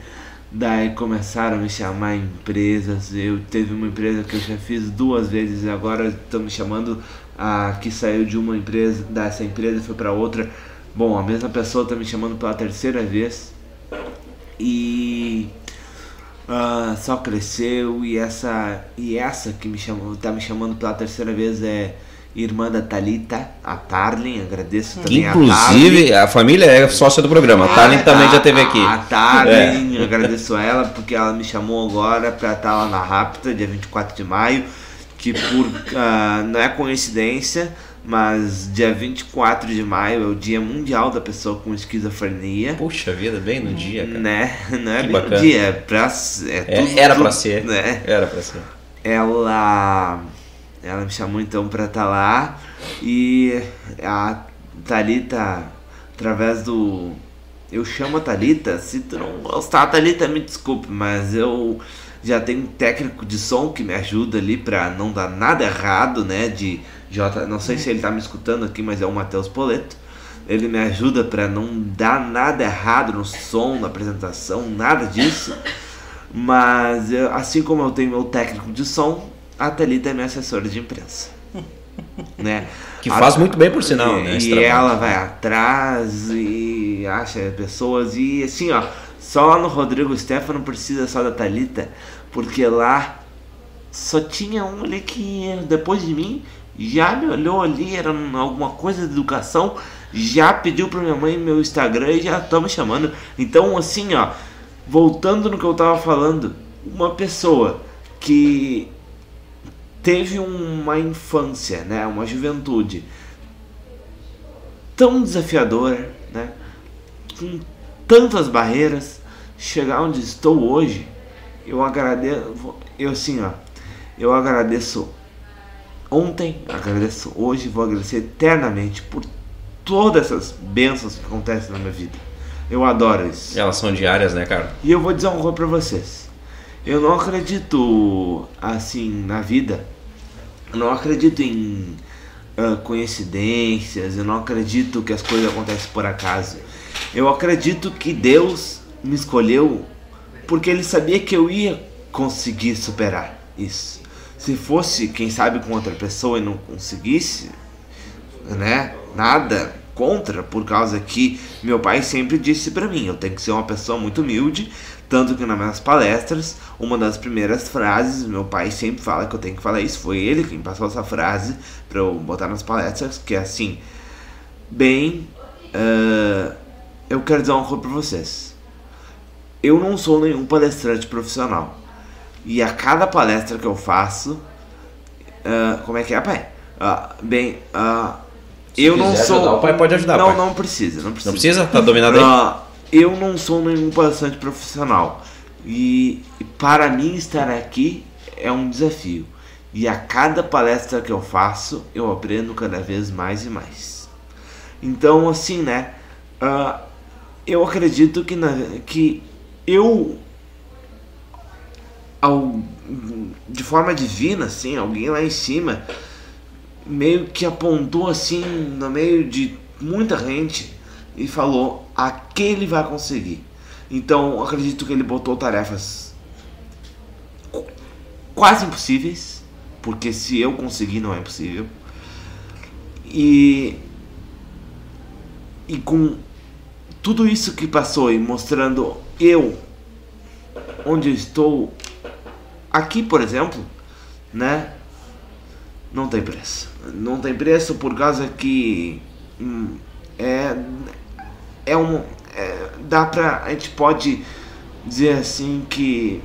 Speaker 3: Daí começaram a me chamar em empresas. Eu teve uma empresa que eu já fiz duas vezes e agora estão me chamando a que saiu de uma empresa, dessa empresa e foi para outra. Bom, a mesma pessoa está me chamando pela terceira vez. E ah, só cresceu e essa e essa que me chamou, tá me chamando pela terceira vez é irmã da Talita, a Tarlin, agradeço também a Tarlin.
Speaker 1: Inclusive, a família é sócia do programa. A Tarlin também já esteve aqui.
Speaker 3: A Tarlin, eu agradeço a ela porque ela me chamou agora pra estar lá na Rapta, dia 24 de maio, que por ah, não é coincidência, mas dia 24 de maio é o Dia Mundial da Pessoa com Esquizofrenia.
Speaker 1: Puxa vida, bem no dia, cara.
Speaker 3: Né? Não é
Speaker 1: Que
Speaker 3: bem
Speaker 1: bacana.
Speaker 3: o dia, é pra. É
Speaker 1: É,
Speaker 3: tudo-
Speaker 1: era pra ser.
Speaker 3: Né?
Speaker 1: Era pra ser.
Speaker 3: ela ela me chamou então pra estar lá e a Thalita através do eu chamo a Thalita se tu não gostar Thalita me desculpe mas eu já tenho um técnico de som que me ajuda ali pra não dar nada errado né de J não sei se ele tá me escutando aqui mas é o Matheus Poleto. Ele me ajuda pra não dar nada errado no som na apresentação nada disso mas eu- assim como eu tenho meu técnico de som, a Thalita é minha assessora de imprensa. né?
Speaker 1: Que
Speaker 3: A-
Speaker 1: faz muito bem, por sinal,
Speaker 3: e,
Speaker 1: né,
Speaker 3: E ela vai atrás e acha pessoas. E assim, ó, só lá no Rodrigo Stefano precisa só da Thalita, porque lá só tinha um ali que depois de mim já me olhou ali, era alguma coisa de educação, já pediu pra minha mãe meu Instagram e já estão me chamando. Então, assim, ó, voltando no que eu tava falando, uma pessoa que teve uma infância, né, uma juventude tão desafiadora, né, com tantas barreiras, chegar onde estou hoje, eu agradeço, eu assim, ó, eu agradeço ontem, agradeço hoje, vou agradecer eternamente por todas essas bênçãos que acontecem na minha vida. Eu adoro isso.
Speaker 1: Elas são diárias, né, cara?
Speaker 3: E eu vou dizer uma coisa pra vocês. Eu não acredito assim na vida. Eu não acredito em ah, coincidências. Eu não acredito que as coisas acontecem por acaso. Eu acredito que Deus me escolheu porque Ele sabia que eu ia conseguir superar isso. Se fosse, quem sabe, com outra pessoa e não conseguisse, né? Nada contra, por causa que meu pai sempre disse para mim, eu tenho que ser uma pessoa muito humilde, tanto que nas minhas palestras, uma das primeiras frases, meu pai sempre fala que eu tenho que falar isso, foi ele quem passou essa frase para eu botar nas palestras, que é assim, bem, uh, eu quero dizer uma coisa para vocês. Eu não sou nenhum palestrante profissional. E a cada palestra que eu faço, uh, como é que é, pai? Uh, bem, uh, eu não sou.
Speaker 1: Ajudar, o pai pode ajudar.
Speaker 3: Não,
Speaker 1: pai.
Speaker 3: não precisa, não precisa.
Speaker 1: Não precisa? Tá dominado aí?
Speaker 3: Eu não sou nenhum palestrante profissional. E para mim estar aqui é um desafio. E a cada palestra que eu faço, eu aprendo cada vez mais e mais. Então, assim, né? Uh, eu acredito que, na, que eu, ao, de forma divina, assim, alguém lá em cima, meio que apontou assim, no meio de muita gente, e falou: aquele vai conseguir. Então, acredito que ele botou tarefas quase impossíveis, porque se eu conseguir, não é impossível. E e com tudo isso que passou e mostrando eu onde eu estou aqui, por exemplo, né? Não tem preço. Não tem preço por causa que hum, é é um é, dá pra a gente pode dizer assim que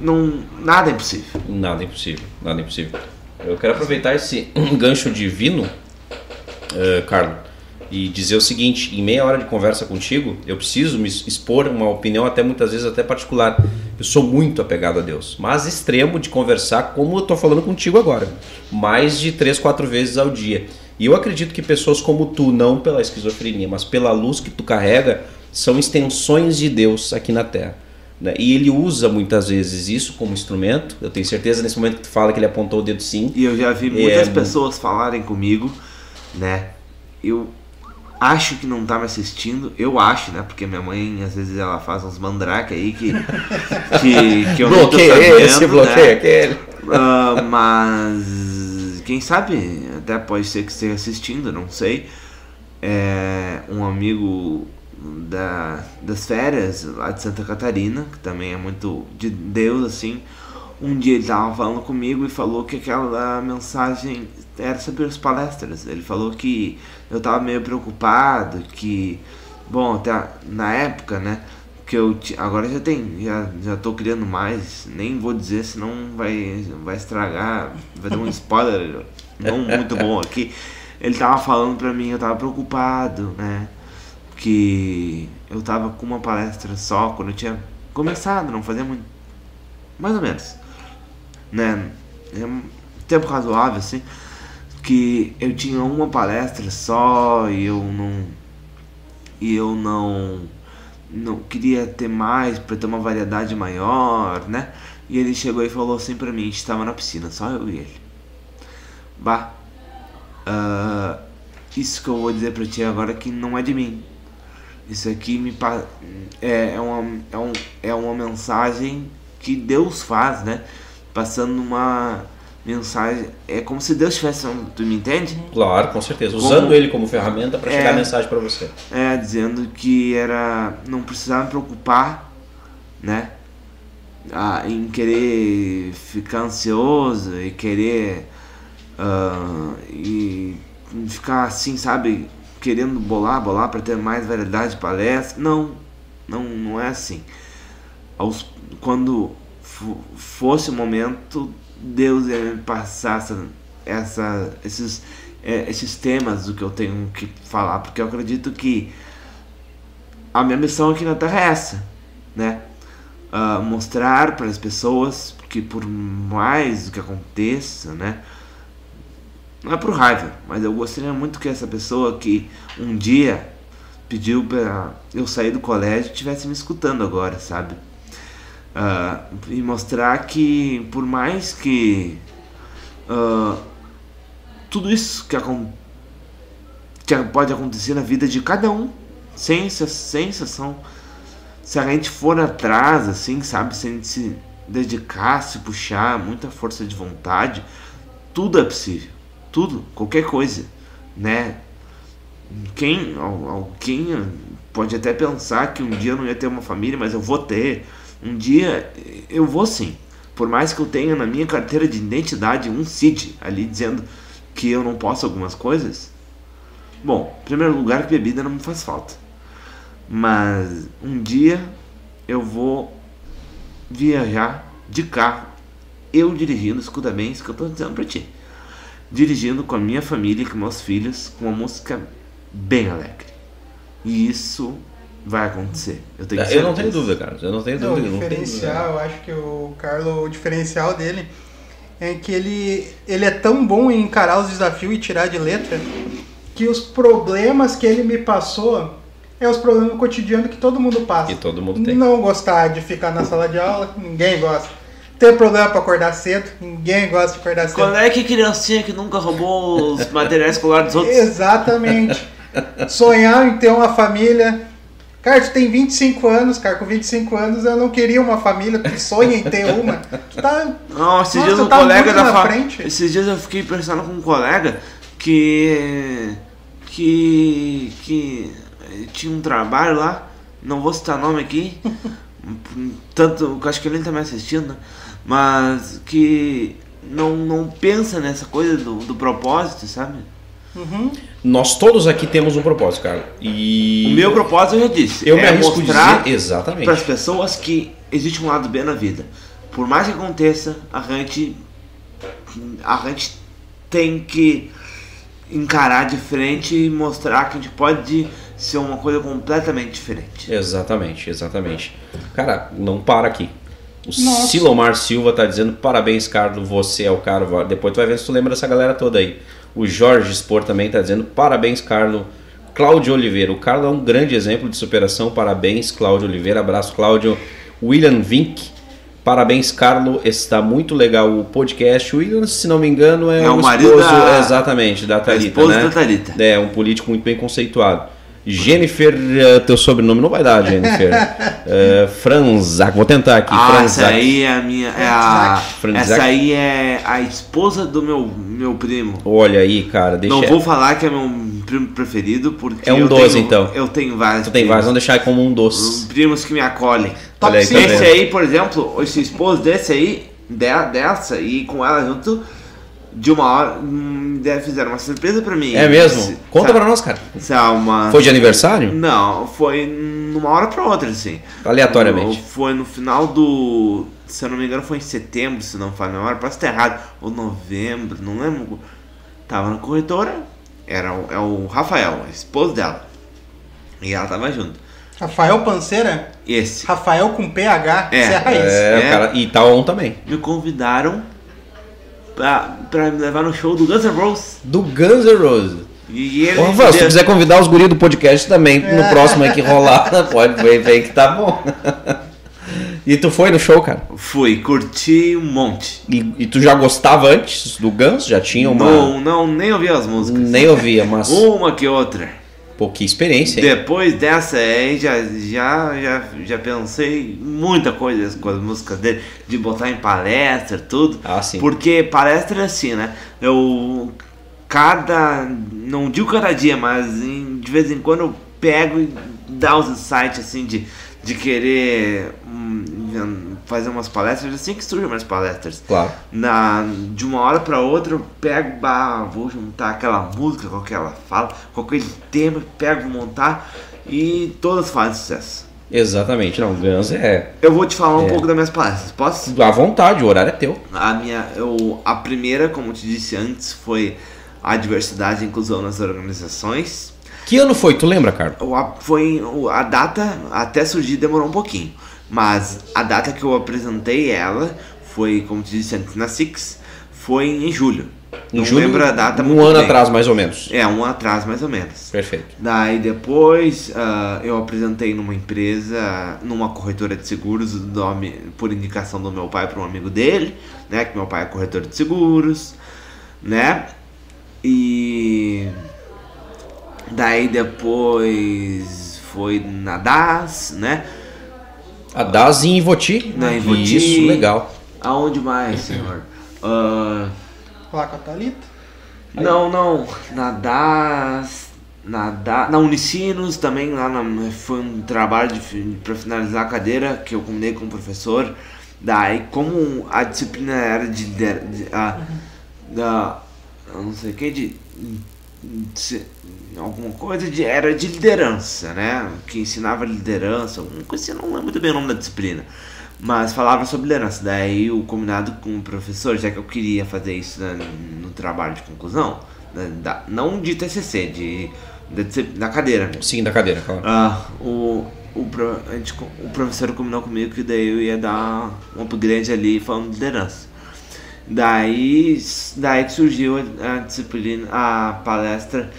Speaker 3: não nada é impossível.
Speaker 1: Nada é impossível, nada é impossível. Eu quero aproveitar esse gancho divino, uh, Carlos e dizer o seguinte: em meia hora de conversa contigo, eu preciso me expor uma opinião, até muitas vezes até particular. Eu sou muito apegado a Deus, mas extremo de conversar como eu estou falando contigo agora, mais de três, quatro vezes ao dia. E eu acredito que pessoas como tu, não pela esquizofrenia, mas pela luz que tu carrega, são extensões de Deus aqui na Terra. Né? E ele usa muitas vezes isso como instrumento. Eu tenho certeza nesse momento que tu fala que ele apontou o dedo sim.
Speaker 3: E eu já vi muitas é, pessoas falarem comigo, né? Eu acho que não tá me assistindo. Eu acho, né? Porque minha mãe, às vezes, ela faz uns mandrake aí que, que, que eu
Speaker 1: bloqueio não tô sabendo, esse, bloqueio né? aquele.
Speaker 3: Uh, mas quem sabe até pode ser que esteja assistindo, não sei. É um amigo da, das férias lá de Santa Catarina, que também é muito de Deus, assim. Um dia ele tava falando comigo e falou que aquela mensagem era sobre as palestras. Ele falou que eu tava meio preocupado, que bom, até na época, né, que eu agora já tem, já já tô criando mais, nem vou dizer senão vai vai estragar, vai dar um spoiler não muito bom aqui. Ele tava falando pra mim, eu tava preocupado, né, que eu tava com uma palestra só quando eu tinha começado, não fazia muito mais ou menos, né, é um tempo razoável assim que eu tinha uma palestra só e eu não e eu não não queria ter mais para ter uma variedade maior, né? E ele chegou e falou assim para mim, estava na piscina, só eu e ele. Bah, uh, isso que eu vou dizer para ti agora que não é de mim. Isso aqui me é, é, uma, é, um, é uma mensagem que Deus faz, né? Passando uma mensagem. É como se Deus tivesse. Tu me entende?
Speaker 1: Claro, com certeza. Usando como, ele como ferramenta para é, chegar a mensagem para você.
Speaker 3: É, dizendo que era. Não precisava me preocupar, né? Ah, em querer ficar ansioso e querer. Uh, e ficar assim, sabe? Querendo bolar, bolar para ter mais variedade de palestras. Não, não, não é assim. Aos, quando fosse o momento Deus ia me passar essa, essa, esses, é, esses temas do que eu tenho que falar, porque eu acredito que a minha missão aqui na Terra é essa, né? Uh, mostrar para as pessoas que por mais que aconteça, né? Não é por raiva, mas eu gostaria muito que essa pessoa que um dia pediu para eu sair do colégio estivesse me escutando agora, sabe? Uh, e mostrar que por mais que uh, tudo isso que, que, pode acontecer na vida de cada um, sem, exceção, se a gente for atrás, assim, sabe, se a gente se dedicar, se puxar, muita força de vontade, tudo é possível. Tudo, qualquer coisa, né? quem, al- alguém pode até pensar que um dia eu não ia ter uma família, mas eu vou ter. Um dia eu vou sim. Por mais que eu tenha na minha carteira de identidade um CID ali dizendo que eu não posso algumas coisas. Bom, em primeiro lugar bebida não me faz falta. Mas um dia eu vou viajar de carro, eu dirigindo, escuta bem isso que eu tô dizendo pra ti. Dirigindo com a minha família e com meus filhos, com uma música bem alegre. E isso vai acontecer. Eu tenho
Speaker 1: Eu não tenho dúvida, cara. Eu não tenho
Speaker 2: Não, o
Speaker 1: dúvida. dúvida.
Speaker 2: diferencial, eu acho que o Carlo, o diferencial dele é que ele, ele é tão bom em encarar os desafios e tirar de letra que os problemas que ele me passou é os problemas cotidianos que todo mundo passa.
Speaker 1: Que todo mundo tem.
Speaker 2: Não gostar de ficar na sala de aula, ninguém gosta. Ter problema pra acordar cedo, ninguém gosta de acordar cedo.
Speaker 3: Quando é que criancinha que nunca roubou os materiais escolares dos outros?
Speaker 2: Exatamente. Sonhar em ter uma família. Cara, tu tem 25 anos, cara. Com 25 anos eu não queria uma família. Tu sonha em ter uma. Tu tá.
Speaker 3: Não, esses
Speaker 2: Nossa,
Speaker 3: dias um
Speaker 2: tá
Speaker 3: colega da fa...
Speaker 2: frente.
Speaker 3: Esses dias eu fiquei pensando com um colega que. que. que. tinha um trabalho lá, não vou citar nome aqui, tanto. acho que ele tá me assistindo, né? Mas que não, não pensa nessa coisa do, do propósito, sabe?
Speaker 2: Uhum.
Speaker 1: Nós todos aqui temos um propósito, cara. E.
Speaker 3: O meu propósito eu já disse.
Speaker 1: Eu me
Speaker 3: é
Speaker 1: arrisco
Speaker 3: mostrar
Speaker 1: dizer exatamente.
Speaker 3: para as pessoas que existe um lado B na vida. Por mais que aconteça, a gente a gente tem que encarar de frente e mostrar que a gente pode ser uma coisa completamente diferente.
Speaker 1: Exatamente, exatamente. Cara, não para aqui. O
Speaker 2: Nossa.
Speaker 1: Silomar Silva tá dizendo parabéns, Carlos, você é o cara. Depois tu vai ver se tu lembra dessa galera toda aí. O Jorge Spor também tá dizendo parabéns, Carlos. Cláudio Oliveira, o Carlos é um grande exemplo de superação. Parabéns, Cláudio Oliveira. Abraço, Cláudio. William Vink, parabéns, Carlos. Está muito legal o podcast. O William, se não me engano, é,
Speaker 3: É o
Speaker 1: o
Speaker 3: marido
Speaker 1: esposo,
Speaker 3: da-
Speaker 1: exatamente, da
Speaker 3: A
Speaker 1: Thalita,
Speaker 3: esposa
Speaker 1: né?
Speaker 3: da Thalita.
Speaker 1: É, um político muito bem conceituado. Jennifer, eh, teu sobrenome não vai dar, Jennifer. Eh, Franzak, vou tentar aqui.
Speaker 3: Ah, essa aí é a minha. É a,
Speaker 1: Franzak.
Speaker 3: essa aí é a esposa do meu, meu primo.
Speaker 1: Olha aí, cara, deixa.
Speaker 3: Não vou falar que é meu primo preferido, porque.
Speaker 1: É um
Speaker 3: eu
Speaker 1: doze,
Speaker 3: tenho-
Speaker 1: então.
Speaker 3: Eu tenho vários.
Speaker 1: Tu tem vários, vamos deixar como um doce.
Speaker 3: Primos que me acolhem.
Speaker 2: Top
Speaker 1: Olha aí, tá vendo?
Speaker 3: Esse aí, por exemplo, esse esposo desse aí, de- dessa, e com ela junto, de uma hora, hum, de- fizeram uma surpresa pra mim.
Speaker 1: É mesmo?
Speaker 3: Se-
Speaker 1: Conta
Speaker 3: sabe-
Speaker 1: pra nós, cara.
Speaker 3: sabe, uma...
Speaker 1: Foi de aniversário?
Speaker 3: Não, foi numa hora pra outra, assim.
Speaker 1: Aleatoriamente.
Speaker 3: Foi no final do. Se eu não me engano, foi em setembro, se não falha a memória, posso estar errado. Ou novembro, não lembro. Tava na corretora, era o, é o Rafael, a esposa dela. E ela tava junto.
Speaker 2: Rafael Panceira.
Speaker 3: Esse.
Speaker 2: Rafael com PH.
Speaker 3: É,
Speaker 2: é a raiz.
Speaker 1: É,
Speaker 3: É.
Speaker 1: cara, e tá on também.
Speaker 3: me convidaram pra, pra me levar no show do Guns N' Roses.
Speaker 1: Do Guns N' Roses.
Speaker 3: E ele.
Speaker 1: Ô, Rafael, se tu quiser convidar os guris do podcast também, no
Speaker 2: É.
Speaker 1: próximo aí que rolar, pode ver, ver que tá bom. E tu foi no show, cara?
Speaker 3: Fui, curti um monte.
Speaker 1: E, e tu já gostava antes do Guns? Já tinha uma.
Speaker 3: Não, não, nem ouvi as músicas.
Speaker 1: Nem ouvia, mas.
Speaker 3: Uma que outra.
Speaker 1: Que experiência, hein?
Speaker 3: Depois dessa aí, já, já, já, já pensei muita coisa com as músicas dele, de botar em palestra, tudo.
Speaker 1: Ah, sim.
Speaker 3: Porque palestra é assim, né? Eu. Cada. Não digo cada dia, mas em- de vez em quando eu pego e dá os insights assim de, de querer hum, fazer umas palestras, assim que surgem umas palestras.
Speaker 1: Claro.
Speaker 3: Na, de uma hora pra outra eu pego, bah, vou juntar aquela música com aquela fala, com aquele tema, pego, vou montar e todas fazem sucesso.
Speaker 1: Exatamente. Não, Guns é.
Speaker 3: Eu vou te falar um
Speaker 1: É.
Speaker 3: pouco das minhas palestras, posso?
Speaker 1: À vontade, o horário é teu.
Speaker 3: A minha, eu, a primeira, como eu te disse antes, foi a diversidade e inclusão nas organizações.
Speaker 1: Que ano foi? Tu lembra,
Speaker 3: a- Foi a data até surgir demorou um pouquinho, mas a data que eu apresentei ela foi, como te disse antes, na Six, foi em julho.
Speaker 1: Em
Speaker 3: Não
Speaker 1: julho,
Speaker 3: lembro a data
Speaker 1: um ano
Speaker 3: bem.
Speaker 1: atrás, mais ou menos.
Speaker 3: É, um ano atrás mais ou menos.
Speaker 1: Perfeito.
Speaker 3: Daí depois ah, eu apresentei numa empresa, numa corretora de seguros, nome, por indicação do meu pai para um amigo dele, né? Que meu pai é corretor de seguros, né? E daí depois foi na DAS, né?
Speaker 1: A DAS em Ivoti.
Speaker 3: Na Ivoti.
Speaker 1: Isso, legal.
Speaker 3: Aonde mais, senhor? Ah,
Speaker 2: Lá com a Thalita.
Speaker 3: não, não, na DAS. na, da, na Unicinos também, lá na, foi um trabalho para finalizar a cadeira que eu combinei com o professor. Daí, como a disciplina era de. de, de a, da, não sei o que, de, de, alguma coisa de era de liderança, né? Que ensinava liderança, alguma coisa assim, eu não lembro muito bem o nome da disciplina. Mas falava sobre liderança. Daí o combinado com o professor, já que eu queria fazer isso né, no trabalho de conclusão, né, da, não de TCC, de, de, da cadeira.
Speaker 1: Sim, da cadeira, claro.
Speaker 3: Ah, o, o, a gente, o professor combinou comigo que daí eu ia dar um upgrade ali falando de liderança. Daí, daí que surgiu a, a disciplina, a palestra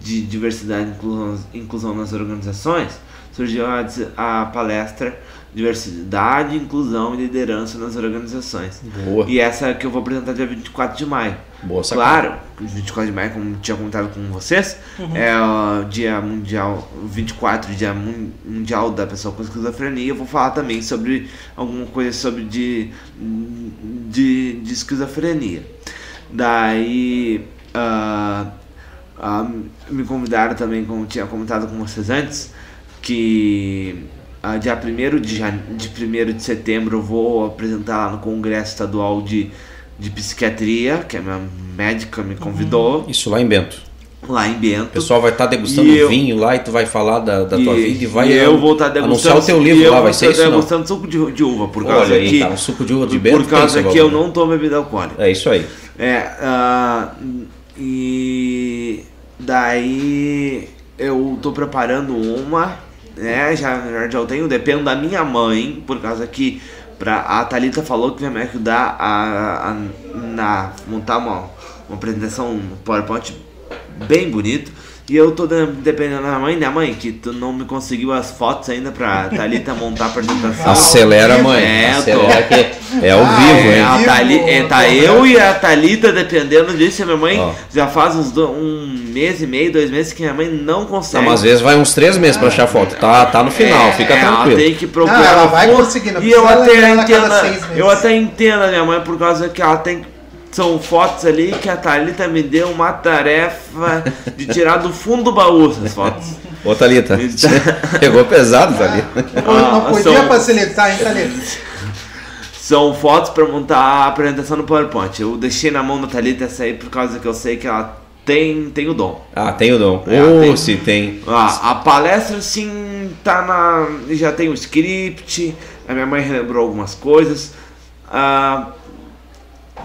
Speaker 3: de diversidade e inclusão, inclusão nas organizações, surgiu a, a palestra Diversidade, Inclusão e Liderança nas Organizações.
Speaker 1: Boa.
Speaker 3: E essa que eu vou apresentar dia 24 de maio.
Speaker 1: Boa sacada.
Speaker 3: Claro, 24 de maio, como tinha comentado com vocês,
Speaker 2: Uhum.
Speaker 3: é o dia mundial, 24, dia mun- mundial da pessoa com esquizofrenia. Eu vou falar também sobre alguma coisa sobre de, de, de esquizofrenia. Daí, ah, me convidaram também, como tinha comentado com vocês antes, que ah, dia 1 de, jan... de 1 de setembro eu vou apresentar lá no Congresso Estadual de, de Psiquiatria, que a minha médica me convidou,
Speaker 1: Isso lá em Bento.
Speaker 3: lá em
Speaker 1: O
Speaker 3: Bento.
Speaker 1: pessoal vai estar degustando
Speaker 3: E eu-
Speaker 1: vinho lá e tu vai falar da, da tua
Speaker 3: E-
Speaker 1: vida e vai
Speaker 3: e eu vou estar
Speaker 1: anunciar
Speaker 3: degustando
Speaker 1: o teu livro
Speaker 3: eu
Speaker 1: lá,
Speaker 3: vou
Speaker 1: vai ser
Speaker 3: estar
Speaker 1: isso não?
Speaker 3: degustando suco de, de uva, por causa
Speaker 1: Olha aí,
Speaker 3: que,
Speaker 1: cara, um suco de uva de Bento
Speaker 3: por causa que eu
Speaker 1: né?
Speaker 3: não tomo bebida alcoólica.
Speaker 1: É isso aí.
Speaker 3: É, ah, e daí eu tô preparando uma, né? Já, já tenho, dependo da minha mãe, por causa que pra, a Thalita falou que vai me ajudar a, a na, montar uma, uma apresentação no PowerPoint bem bonito. E eu tô de- dependendo da mãe, né, mãe? Que tu não me conseguiu as fotos ainda pra Thalita montar a apresentação.
Speaker 1: Acelera, mãe.
Speaker 3: É, eu
Speaker 1: Acelera
Speaker 3: tô.
Speaker 1: que é ao
Speaker 2: Ah,
Speaker 1: vivo,
Speaker 3: É,
Speaker 1: hein?
Speaker 3: a Thali, é, tá eu e a Thalita dependendo disso. A minha mãe
Speaker 1: Ó.
Speaker 3: já faz uns do- um mês e meio, dois meses que minha mãe não
Speaker 1: Não,
Speaker 3: consegue.
Speaker 1: mas às vezes vai uns três meses pra achar foto. Tá, tá no final,
Speaker 3: É,
Speaker 1: fica
Speaker 3: Ela
Speaker 1: tranquilo.
Speaker 3: tem que procurar.
Speaker 2: Não, ela vai não
Speaker 3: E eu até
Speaker 2: ela
Speaker 3: entendo,
Speaker 2: seis meses.
Speaker 3: eu até entendo a minha mãe por causa que ela tem são fotos ali que a Thalita me deu uma tarefa de tirar do fundo do baú essas fotos.
Speaker 1: Ô, Thalita,
Speaker 3: Então-
Speaker 1: pegou pesado, Thalita.
Speaker 2: Não, não podia
Speaker 3: são-
Speaker 2: facilitar, hein, Thalita?
Speaker 3: São fotos pra montar a apresentação no PowerPoint. Eu deixei na mão da Thalita essa aí por causa que eu sei que ela tem, tem o dom.
Speaker 1: Ah, tem o dom.
Speaker 3: É,
Speaker 1: Ô,
Speaker 3: tem.
Speaker 1: se tem.
Speaker 3: Ah, a palestra sim tá na. Já tem o script, a minha mãe relembrou algumas coisas. Ah,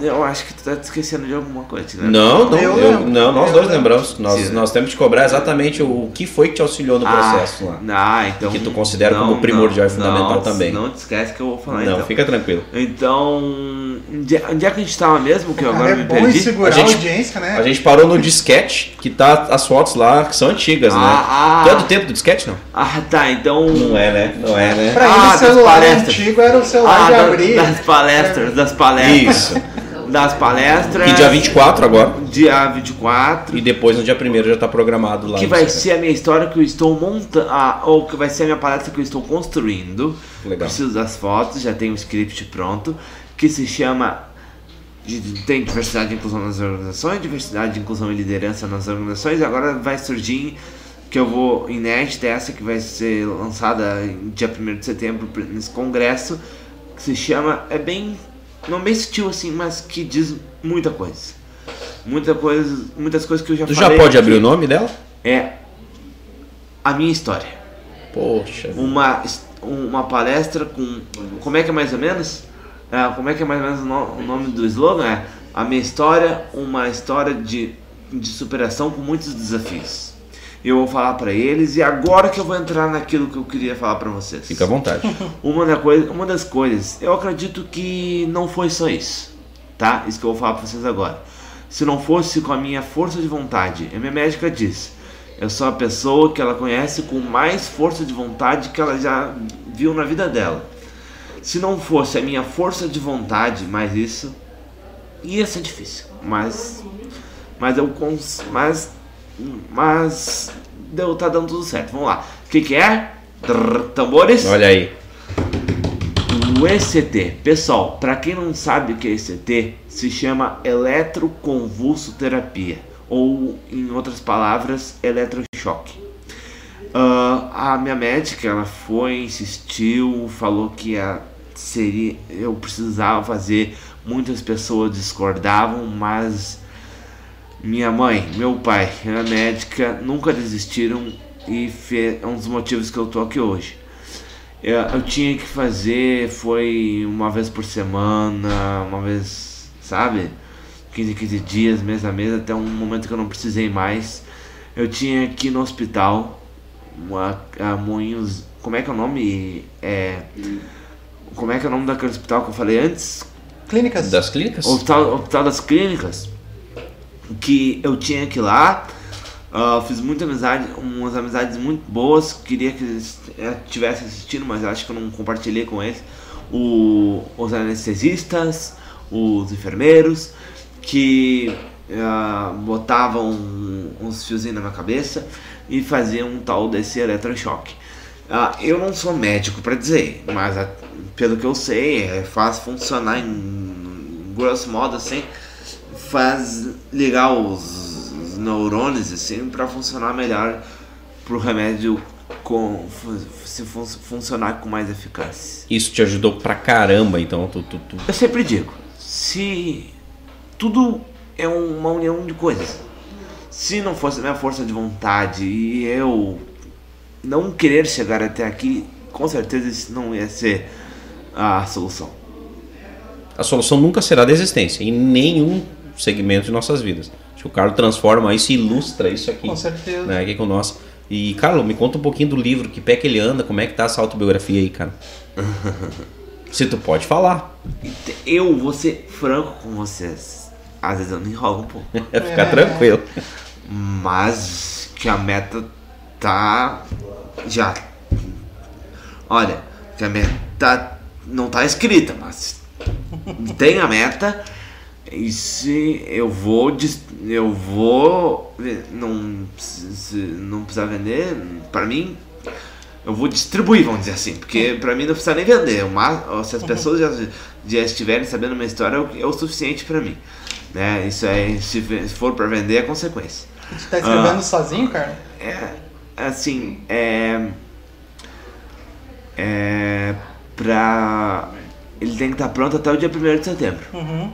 Speaker 3: eu acho que tu tá te esquecendo de alguma coisa, né?
Speaker 1: Não, não,
Speaker 2: Eu
Speaker 1: eu- não, nós
Speaker 2: Eu
Speaker 1: dois
Speaker 2: lembro.
Speaker 1: lembramos. Nós,
Speaker 3: Sim.
Speaker 1: nós temos que cobrar exatamente o, o que foi que te auxiliou no processo lá.
Speaker 3: Ah, então.
Speaker 1: Que tu considera como primordial e fundamental também.
Speaker 3: Não te esquece que eu vou falar
Speaker 1: Não,
Speaker 3: então.
Speaker 1: fica tranquilo.
Speaker 3: Então. Onde é onde é que a gente tava mesmo? Que eu
Speaker 2: Cara,
Speaker 3: agora
Speaker 2: é
Speaker 3: me perdi.
Speaker 2: segurar
Speaker 1: A
Speaker 2: a,
Speaker 1: gente-
Speaker 2: audiência, né?
Speaker 1: A gente parou no disquete, que tá as fotos lá, que são antigas, né?
Speaker 3: Ah, ah.
Speaker 1: Tu é do tempo do disquete, não?
Speaker 3: Ah, tá, então.
Speaker 1: Não é, né? Não é, né?
Speaker 2: Pra
Speaker 3: Ah,
Speaker 2: ele, o celular antigo era o celular
Speaker 3: Ah,
Speaker 2: de abrir.
Speaker 3: das palestras, das palestras.
Speaker 1: Isso.
Speaker 3: Das palestras.
Speaker 1: E dia 24 agora.
Speaker 3: Dia 24.
Speaker 1: E depois no dia 1 já tá programado lá.
Speaker 3: Que vai ser a minha história que eu estou montando. Ah, ou que vai ser a minha palestra que eu estou construindo.
Speaker 1: Legal.
Speaker 3: Preciso das fotos, já tenho o script pronto. Que se chama. Tem diversidade e inclusão nas organizações, diversidade, inclusão e liderança nas organizações. Agora vai surgir que eu vou inédita essa que vai ser lançada dia 1 de setembro nesse congresso que se chama é bem não bem sutil assim mas que diz muita coisa muita coisa muitas coisas que eu já
Speaker 1: Tu
Speaker 3: falei
Speaker 1: já pode
Speaker 3: aqui.
Speaker 1: abrir o nome dela?
Speaker 3: é a minha história
Speaker 1: Poxa.
Speaker 3: uma uma palestra com como é que é mais ou menos É, como é que é mais ou menos o no- o nome do slogan é a minha história uma história de, de superação com muitos desafios eu vou falar pra eles e agora que eu vou entrar naquilo que eu queria falar pra vocês
Speaker 1: Fica à vontade.
Speaker 3: uma, da coisa, uma das coisas, eu acredito que não foi só isso, tá? Isso que eu vou falar pra vocês agora. Se não fosse com a minha força de vontade, a minha médica diz, eu sou a pessoa que ela conhece com mais força de vontade que ela já viu na vida dela. Se não fosse a minha força de vontade, mais isso, ia ser difícil. Mas, mas eu cons, mas, mas deu, tá dando tudo certo. Vamos lá. O que que é? Tambores.
Speaker 1: Olha aí.
Speaker 3: O ECT, pessoal, para quem não sabe o que é ECT, se chama eletroconvulsoterapia. ou em outras palavras, eletrochoque. Uh, a minha médica ela foi, insistiu, falou que a, seria, eu precisava fazer. Muitas pessoas discordavam, mas minha mãe, meu pai e a médica nunca desistiram e é um dos motivos que eu tô aqui hoje. Eu, eu tinha que fazer, foi uma vez por semana, uma vez, sabe? 15, 15 dias, mês a mês, até um momento que eu não precisei mais. Eu tinha que ir no hospital, uma, a Moinhos. Como é que é o nome? É. Como é que é o nome daquele hospital que eu falei antes?
Speaker 2: Clínicas.
Speaker 1: Das clínicas?
Speaker 3: Hospital, hospital das Clínicas. Que eu tinha que ir lá. Uh, fiz muita amizade, umas amizades muito boas. Queria que eles estivessem assistindo, mas acho que eu não compartilhei com eles. O, os anestesistas, os enfermeiros, que uh, botavam uns fiozinhos na minha cabeça e faziam um tal desse eletrochoque. Uh, eu não sou médico para dizer, mas pelo que eu sei, é, faz funcionar em grosso modo assim, faz ligar os, os neurônios assim para funcionar melhor pro remédio com se fun, funcionar com mais eficácia.
Speaker 1: Isso te ajudou pra caramba, então tu, tu, tu...
Speaker 3: Eu sempre digo, se tudo é uma união de coisas. Se não fosse a minha força de vontade e eu não querer chegar até aqui, com certeza isso não ia ser a solução.
Speaker 1: A solução nunca será a desistência em nenhum segmento de nossas vidas. Acho que o Carlos transforma isso e ilustra isso aqui.
Speaker 2: Com certeza.
Speaker 1: Né, aqui com nós. E, Carlos, me conta um pouquinho do livro, que pé que ele anda, como é que tá essa autobiografia aí, cara? Se tu pode falar.
Speaker 3: Eu vou ser franco com vocês às vezes eu me enrolo um pouco.
Speaker 1: Fica é. tranquilo.
Speaker 3: Mas que a meta tá já. Olha, que a meta não tá escrita, mas tem a meta. E se eu vou eu vou não não precisar vender, para mim eu vou distribuir, vamos dizer assim, porque para mim não precisa nem vender. Uma, se as pessoas já, já estiverem sabendo minha história, é o, é o suficiente para mim. Né? Isso é, se for para vender, é consequência.
Speaker 2: Você tá escrevendo ah, sozinho, cara?
Speaker 3: É, assim, é. É. Pra. Ele tem que estar pronto até o dia 1 de setembro.
Speaker 2: Uhum.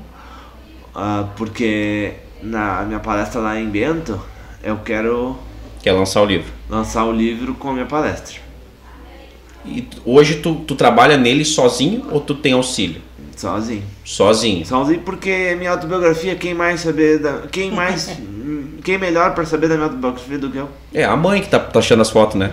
Speaker 3: Uh, porque na minha palestra lá em Bento, eu quero.
Speaker 1: Quer lançar o livro?
Speaker 3: Lançar o livro com a minha palestra.
Speaker 1: E hoje tu, tu trabalha nele sozinho ou tu tem auxílio?
Speaker 3: Sozinho.
Speaker 1: Sozinho.
Speaker 3: Sozinho porque minha autobiografia, quem mais saber da. Quem mais. quem melhor para saber da minha autobiografia do que eu?
Speaker 1: É, a mãe que tá, tá achando as fotos, né?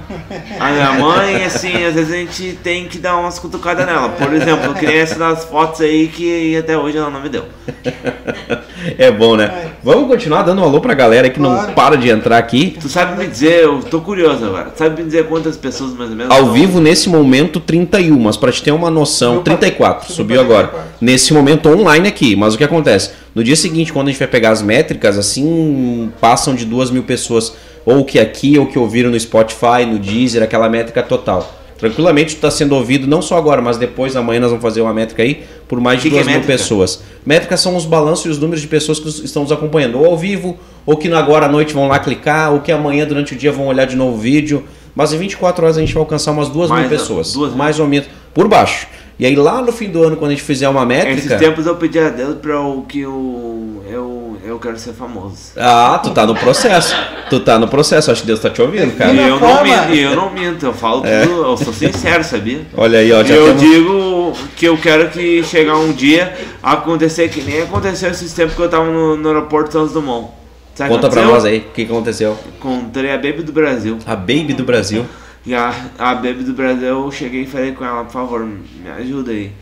Speaker 3: A minha mãe, assim, às vezes a gente tem que dar umas cutucadas nela. Por exemplo, eu queria essa das fotos aí que até hoje ela não me deu.
Speaker 1: É bom, né? Vamos continuar dando um alô pra galera que claro. não para de entrar aqui.
Speaker 3: Tu sabe me dizer, eu tô curioso agora. Sabe me dizer quantas pessoas mais ou menos?
Speaker 1: Ao vivo, nesse momento, 31, mas pra te ter uma noção, 34, subiu agora. Nesse momento online aqui, mas o que acontece? No dia seguinte, quando a gente vai pegar as métricas, assim, passam de duas mil pessoas, ou que aqui, ou que ouviram no Spotify, no Deezer, aquela métrica total. Tranquilamente está sendo ouvido, não só agora, mas depois, amanhã nós vamos fazer uma métrica aí, por mais de que duas é mil pessoas. Métricas são os balanços e os números de pessoas que estão nos acompanhando, ou ao vivo, ou que agora à noite vão lá clicar, ou que amanhã durante o dia vão olhar de novo o vídeo. Mas em 24 horas a gente vai alcançar umas duas mais mil pessoas. Duas mais ou menos. Por baixo. E aí lá no fim do ano, quando a gente fizer uma métrica.
Speaker 3: Esses tempos eu pedi a Deus para o que eu, eu, eu quero ser famoso.
Speaker 1: Ah, tu tá no processo. tu tá no processo, acho que Deus tá te ouvindo, cara.
Speaker 3: E eu, não minto, eu não minto, eu falo é. tudo, eu sou sincero, sabia?
Speaker 1: Olha aí, ó.
Speaker 3: Já eu temos... digo que eu quero que chegar um dia acontecer que nem aconteceu esses tempos que eu tava no, no aeroporto Santos Dumont.
Speaker 1: Sabe Conta pra nós aí, o que aconteceu?
Speaker 3: Encontrei a Baby do Brasil.
Speaker 1: A Baby do Brasil?
Speaker 3: E a, a Baby do Brasil, eu cheguei e falei com ela, por favor, me ajuda aí.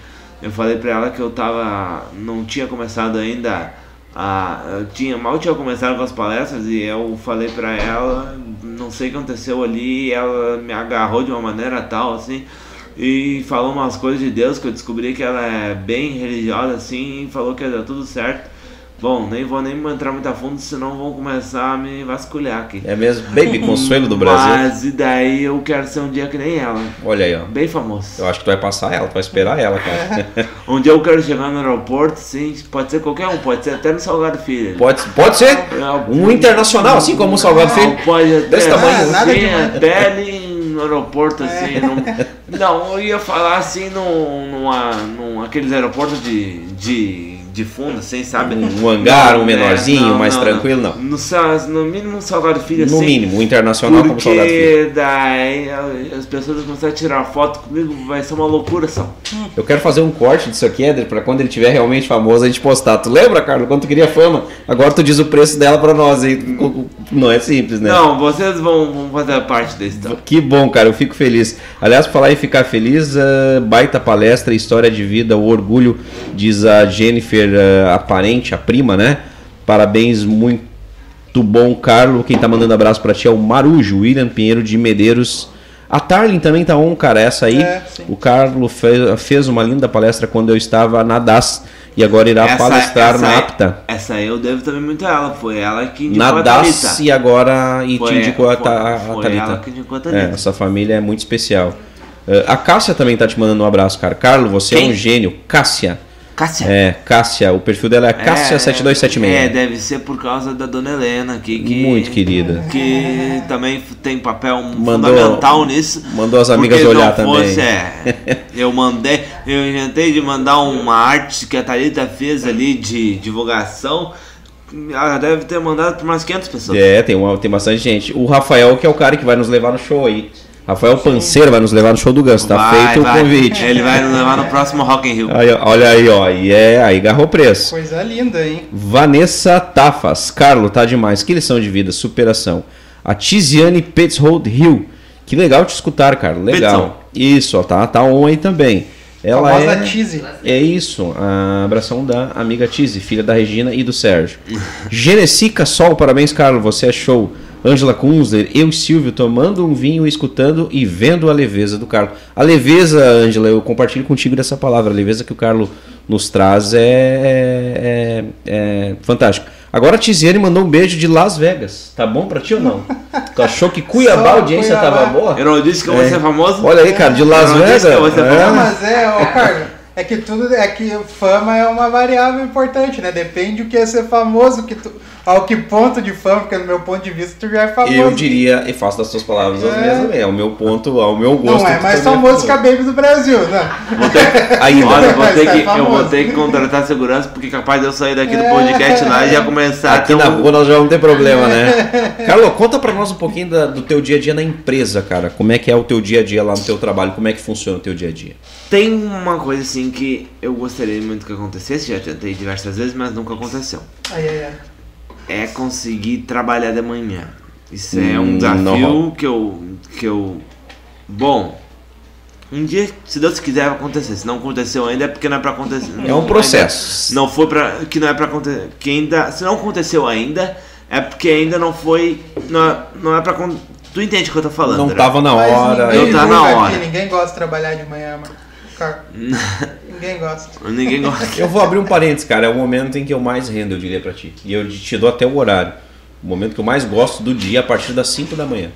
Speaker 3: Eu falei pra ela que eu tava. não tinha começado ainda. A, eu tinha, mal tinha começado com as palestras e eu falei pra ela, não sei o que aconteceu ali, ela me agarrou de uma maneira tal assim e falou umas coisas de Deus que eu descobri que ela é bem religiosa assim e falou que ia dar tudo certo. Bom, nem vou nem entrar muito a fundo, senão vão começar a me vasculhar aqui.
Speaker 1: É mesmo, Baby Consuelo do Brasil.
Speaker 3: Mas e daí eu quero ser um dia que nem ela.
Speaker 1: Olha aí, ó.
Speaker 3: Bem famoso.
Speaker 1: Eu acho que tu vai passar ela, tu vai esperar ela, cara.
Speaker 3: Um dia eu quero chegar no aeroporto, sim, pode ser qualquer um, pode ser até no Salgado Filho.
Speaker 1: Pode, pode ser. Um internacional, assim como o Salgado Filho.
Speaker 3: Pode até,
Speaker 1: Desse tamanho.
Speaker 2: Ah, nada
Speaker 3: sim,
Speaker 2: demais.
Speaker 3: até ali no aeroporto, assim. Não, não, eu ia falar assim num, numa, num aqueles aeroportos de, de, de fundo, assim, sabe?
Speaker 1: Um hangar, um
Speaker 3: Não,
Speaker 1: menorzinho,
Speaker 3: é,
Speaker 1: mais tranquilo, não.
Speaker 3: No, no mínimo um Salgado Filho,
Speaker 1: No
Speaker 3: assim.
Speaker 1: mínimo, um internacional como Salgado Filho.
Speaker 3: Porque daí as pessoas começarem a tirar foto comigo, vai ser uma loucura só.
Speaker 1: Eu quero fazer um corte disso aqui, Éder, pra quando ele tiver realmente famoso a gente postar. Tu lembra, Carlos, quando tu queria fama? Agora tu diz o preço dela pra nós aí. Não é simples, né?
Speaker 3: Não, vocês vão, vão fazer parte desse então.
Speaker 1: Que bom, cara, eu fico feliz. Aliás, por falar em ficar feliz, ah, baita palestra, história de vida, o orgulho, diz a Jennifer, ah, a parente, a prima, né? Parabéns, muito bom, Carlos. Quem tá mandando abraço pra ti é o Marujo, William Pinheiro de Medeiros. A Tarlin também tá on, cara. Essa aí,
Speaker 2: É,
Speaker 1: o Carlos fez, fez uma linda palestra quando eu estava na DAS e agora irá palestrar na
Speaker 3: aí-
Speaker 1: APTA.
Speaker 3: Essa aí eu devo também muito a ela. Foi ela que indicou
Speaker 1: Na
Speaker 3: a
Speaker 1: DAS
Speaker 3: Thalita.
Speaker 1: e agora e
Speaker 3: Foi-
Speaker 1: te indicou a,
Speaker 3: foi-
Speaker 1: a
Speaker 3: foi
Speaker 1: Thalita.
Speaker 3: ela que indicou a
Speaker 1: É,
Speaker 3: Thalita.
Speaker 1: essa família é muito especial. Uh, a Cássia também tá te mandando um abraço, cara. Carlos, você é
Speaker 3: Quem?
Speaker 1: um gênio. Cássia.
Speaker 3: Cássia.
Speaker 1: É, Cássia. O perfil dela é
Speaker 3: É,
Speaker 1: Cássia7276.
Speaker 3: É, deve ser por causa da dona Helena aqui. Que,
Speaker 1: Muito querida.
Speaker 3: Que também tem papel
Speaker 1: Mandou-
Speaker 3: fundamental nisso.
Speaker 1: Mandou as amigas olhar
Speaker 3: não
Speaker 1: também.
Speaker 3: fosse, é, eu mandei, eu inventei de mandar uma arte que a Thalita fez ali de divulgação. Ela deve ter mandado para umas 500 pessoas.
Speaker 1: É, tem, uma, tem bastante gente. O Rafael, que é o cara que vai nos levar no show aí. Rafael Panceiro vai nos levar no show do Ganso. Tá
Speaker 3: Vai,
Speaker 1: feito
Speaker 3: vai.
Speaker 1: o convite.
Speaker 3: Ele vai nos levar no próximo Rock in Rio.
Speaker 1: Aí, olha aí, ó. E é, aí garrou preço.
Speaker 2: Coisa linda, hein?
Speaker 1: Vanessa Tafas. Carlo, tá demais. Que lição de vida, superação. A Tiziane Petzold Hill. Que legal te escutar, cara. Legal. Isso, ó, tá, tá on aí também. Ela
Speaker 2: Famosa
Speaker 1: é. É isso, a abração da amiga Tizi, filha da Regina e do Sérgio. Genesica Sol, parabéns, Carlos, você é show. Ângela Kunzler, eu e Silvio tomando um vinho, escutando e vendo a leveza do Carlos. A leveza, Ângela, eu compartilho contigo dessa palavra. A leveza que o Carlos nos traz é, é, é fantástico. Agora a Tiziane mandou um beijo de Las Vegas. Tá bom pra ti ou não? Tu achou que Cuiabá a audiência
Speaker 2: Cuiabá.
Speaker 1: tava boa?
Speaker 3: Eu não disse que eu vou
Speaker 1: É.
Speaker 3: ser famoso?
Speaker 1: Olha aí, cara, de Las
Speaker 3: Eu não disse
Speaker 1: Vegas.
Speaker 3: que eu vou ser
Speaker 1: é.
Speaker 2: Mas é, ó, Carlos, é que tudo é que fama é uma variável importante, né? Depende do que é ser famoso, que tu, ao que ponto de fama, porque no meu ponto de vista tu já é famoso.
Speaker 1: Eu diria, e faço das suas palavras as
Speaker 2: É.
Speaker 1: minhas também. É o meu ponto, ao meu gosto.
Speaker 2: Não é mais famoso que a Baby do Brasil, né?
Speaker 3: Vou ter-
Speaker 1: Ainda.
Speaker 3: Olha, eu vou, ter que, eu vou ter que contratar segurança, porque capaz de eu sair daqui do
Speaker 2: É.
Speaker 3: podcast lá e já começar a
Speaker 1: Aqui na
Speaker 3: um-
Speaker 1: rua nós já vamos ter problema, né? Carlos, conta pra nós um pouquinho da- do teu dia a dia na empresa, cara. Como é que é o teu dia a dia lá no teu trabalho? Como é que funciona o teu dia a dia?
Speaker 3: Tem uma coisa assim que eu gostaria muito que acontecesse, já tentei diversas vezes, mas nunca aconteceu.
Speaker 2: Ai, ai, ai.
Speaker 3: É conseguir trabalhar de manhã. Isso é um
Speaker 1: Hum,
Speaker 3: desafio
Speaker 1: não
Speaker 3: que eu. que eu. Bom. Um dia, se Deus quiser, vai acontecer. Se não aconteceu ainda é porque não é pra acontecer.
Speaker 1: É um processo.
Speaker 3: Não foi pra. Que não é pra acontecer. Que ainda. Se não aconteceu ainda, é porque ainda não foi. Não, é- não é pra. Tu entende o que eu tô falando?
Speaker 1: Não
Speaker 3: né?
Speaker 1: tava na hora.
Speaker 3: Eu tá na
Speaker 2: aqui,
Speaker 3: hora.
Speaker 2: ninguém gosta de trabalhar de manhã, mano. Cara, ninguém gosta.
Speaker 3: Ninguém gosta.
Speaker 1: Eu vou abrir um parênteses, cara. É o momento em que eu mais rendo, eu diria pra ti. E eu te dou até o horário. O momento que eu mais gosto do dia a partir das 5 da manhã.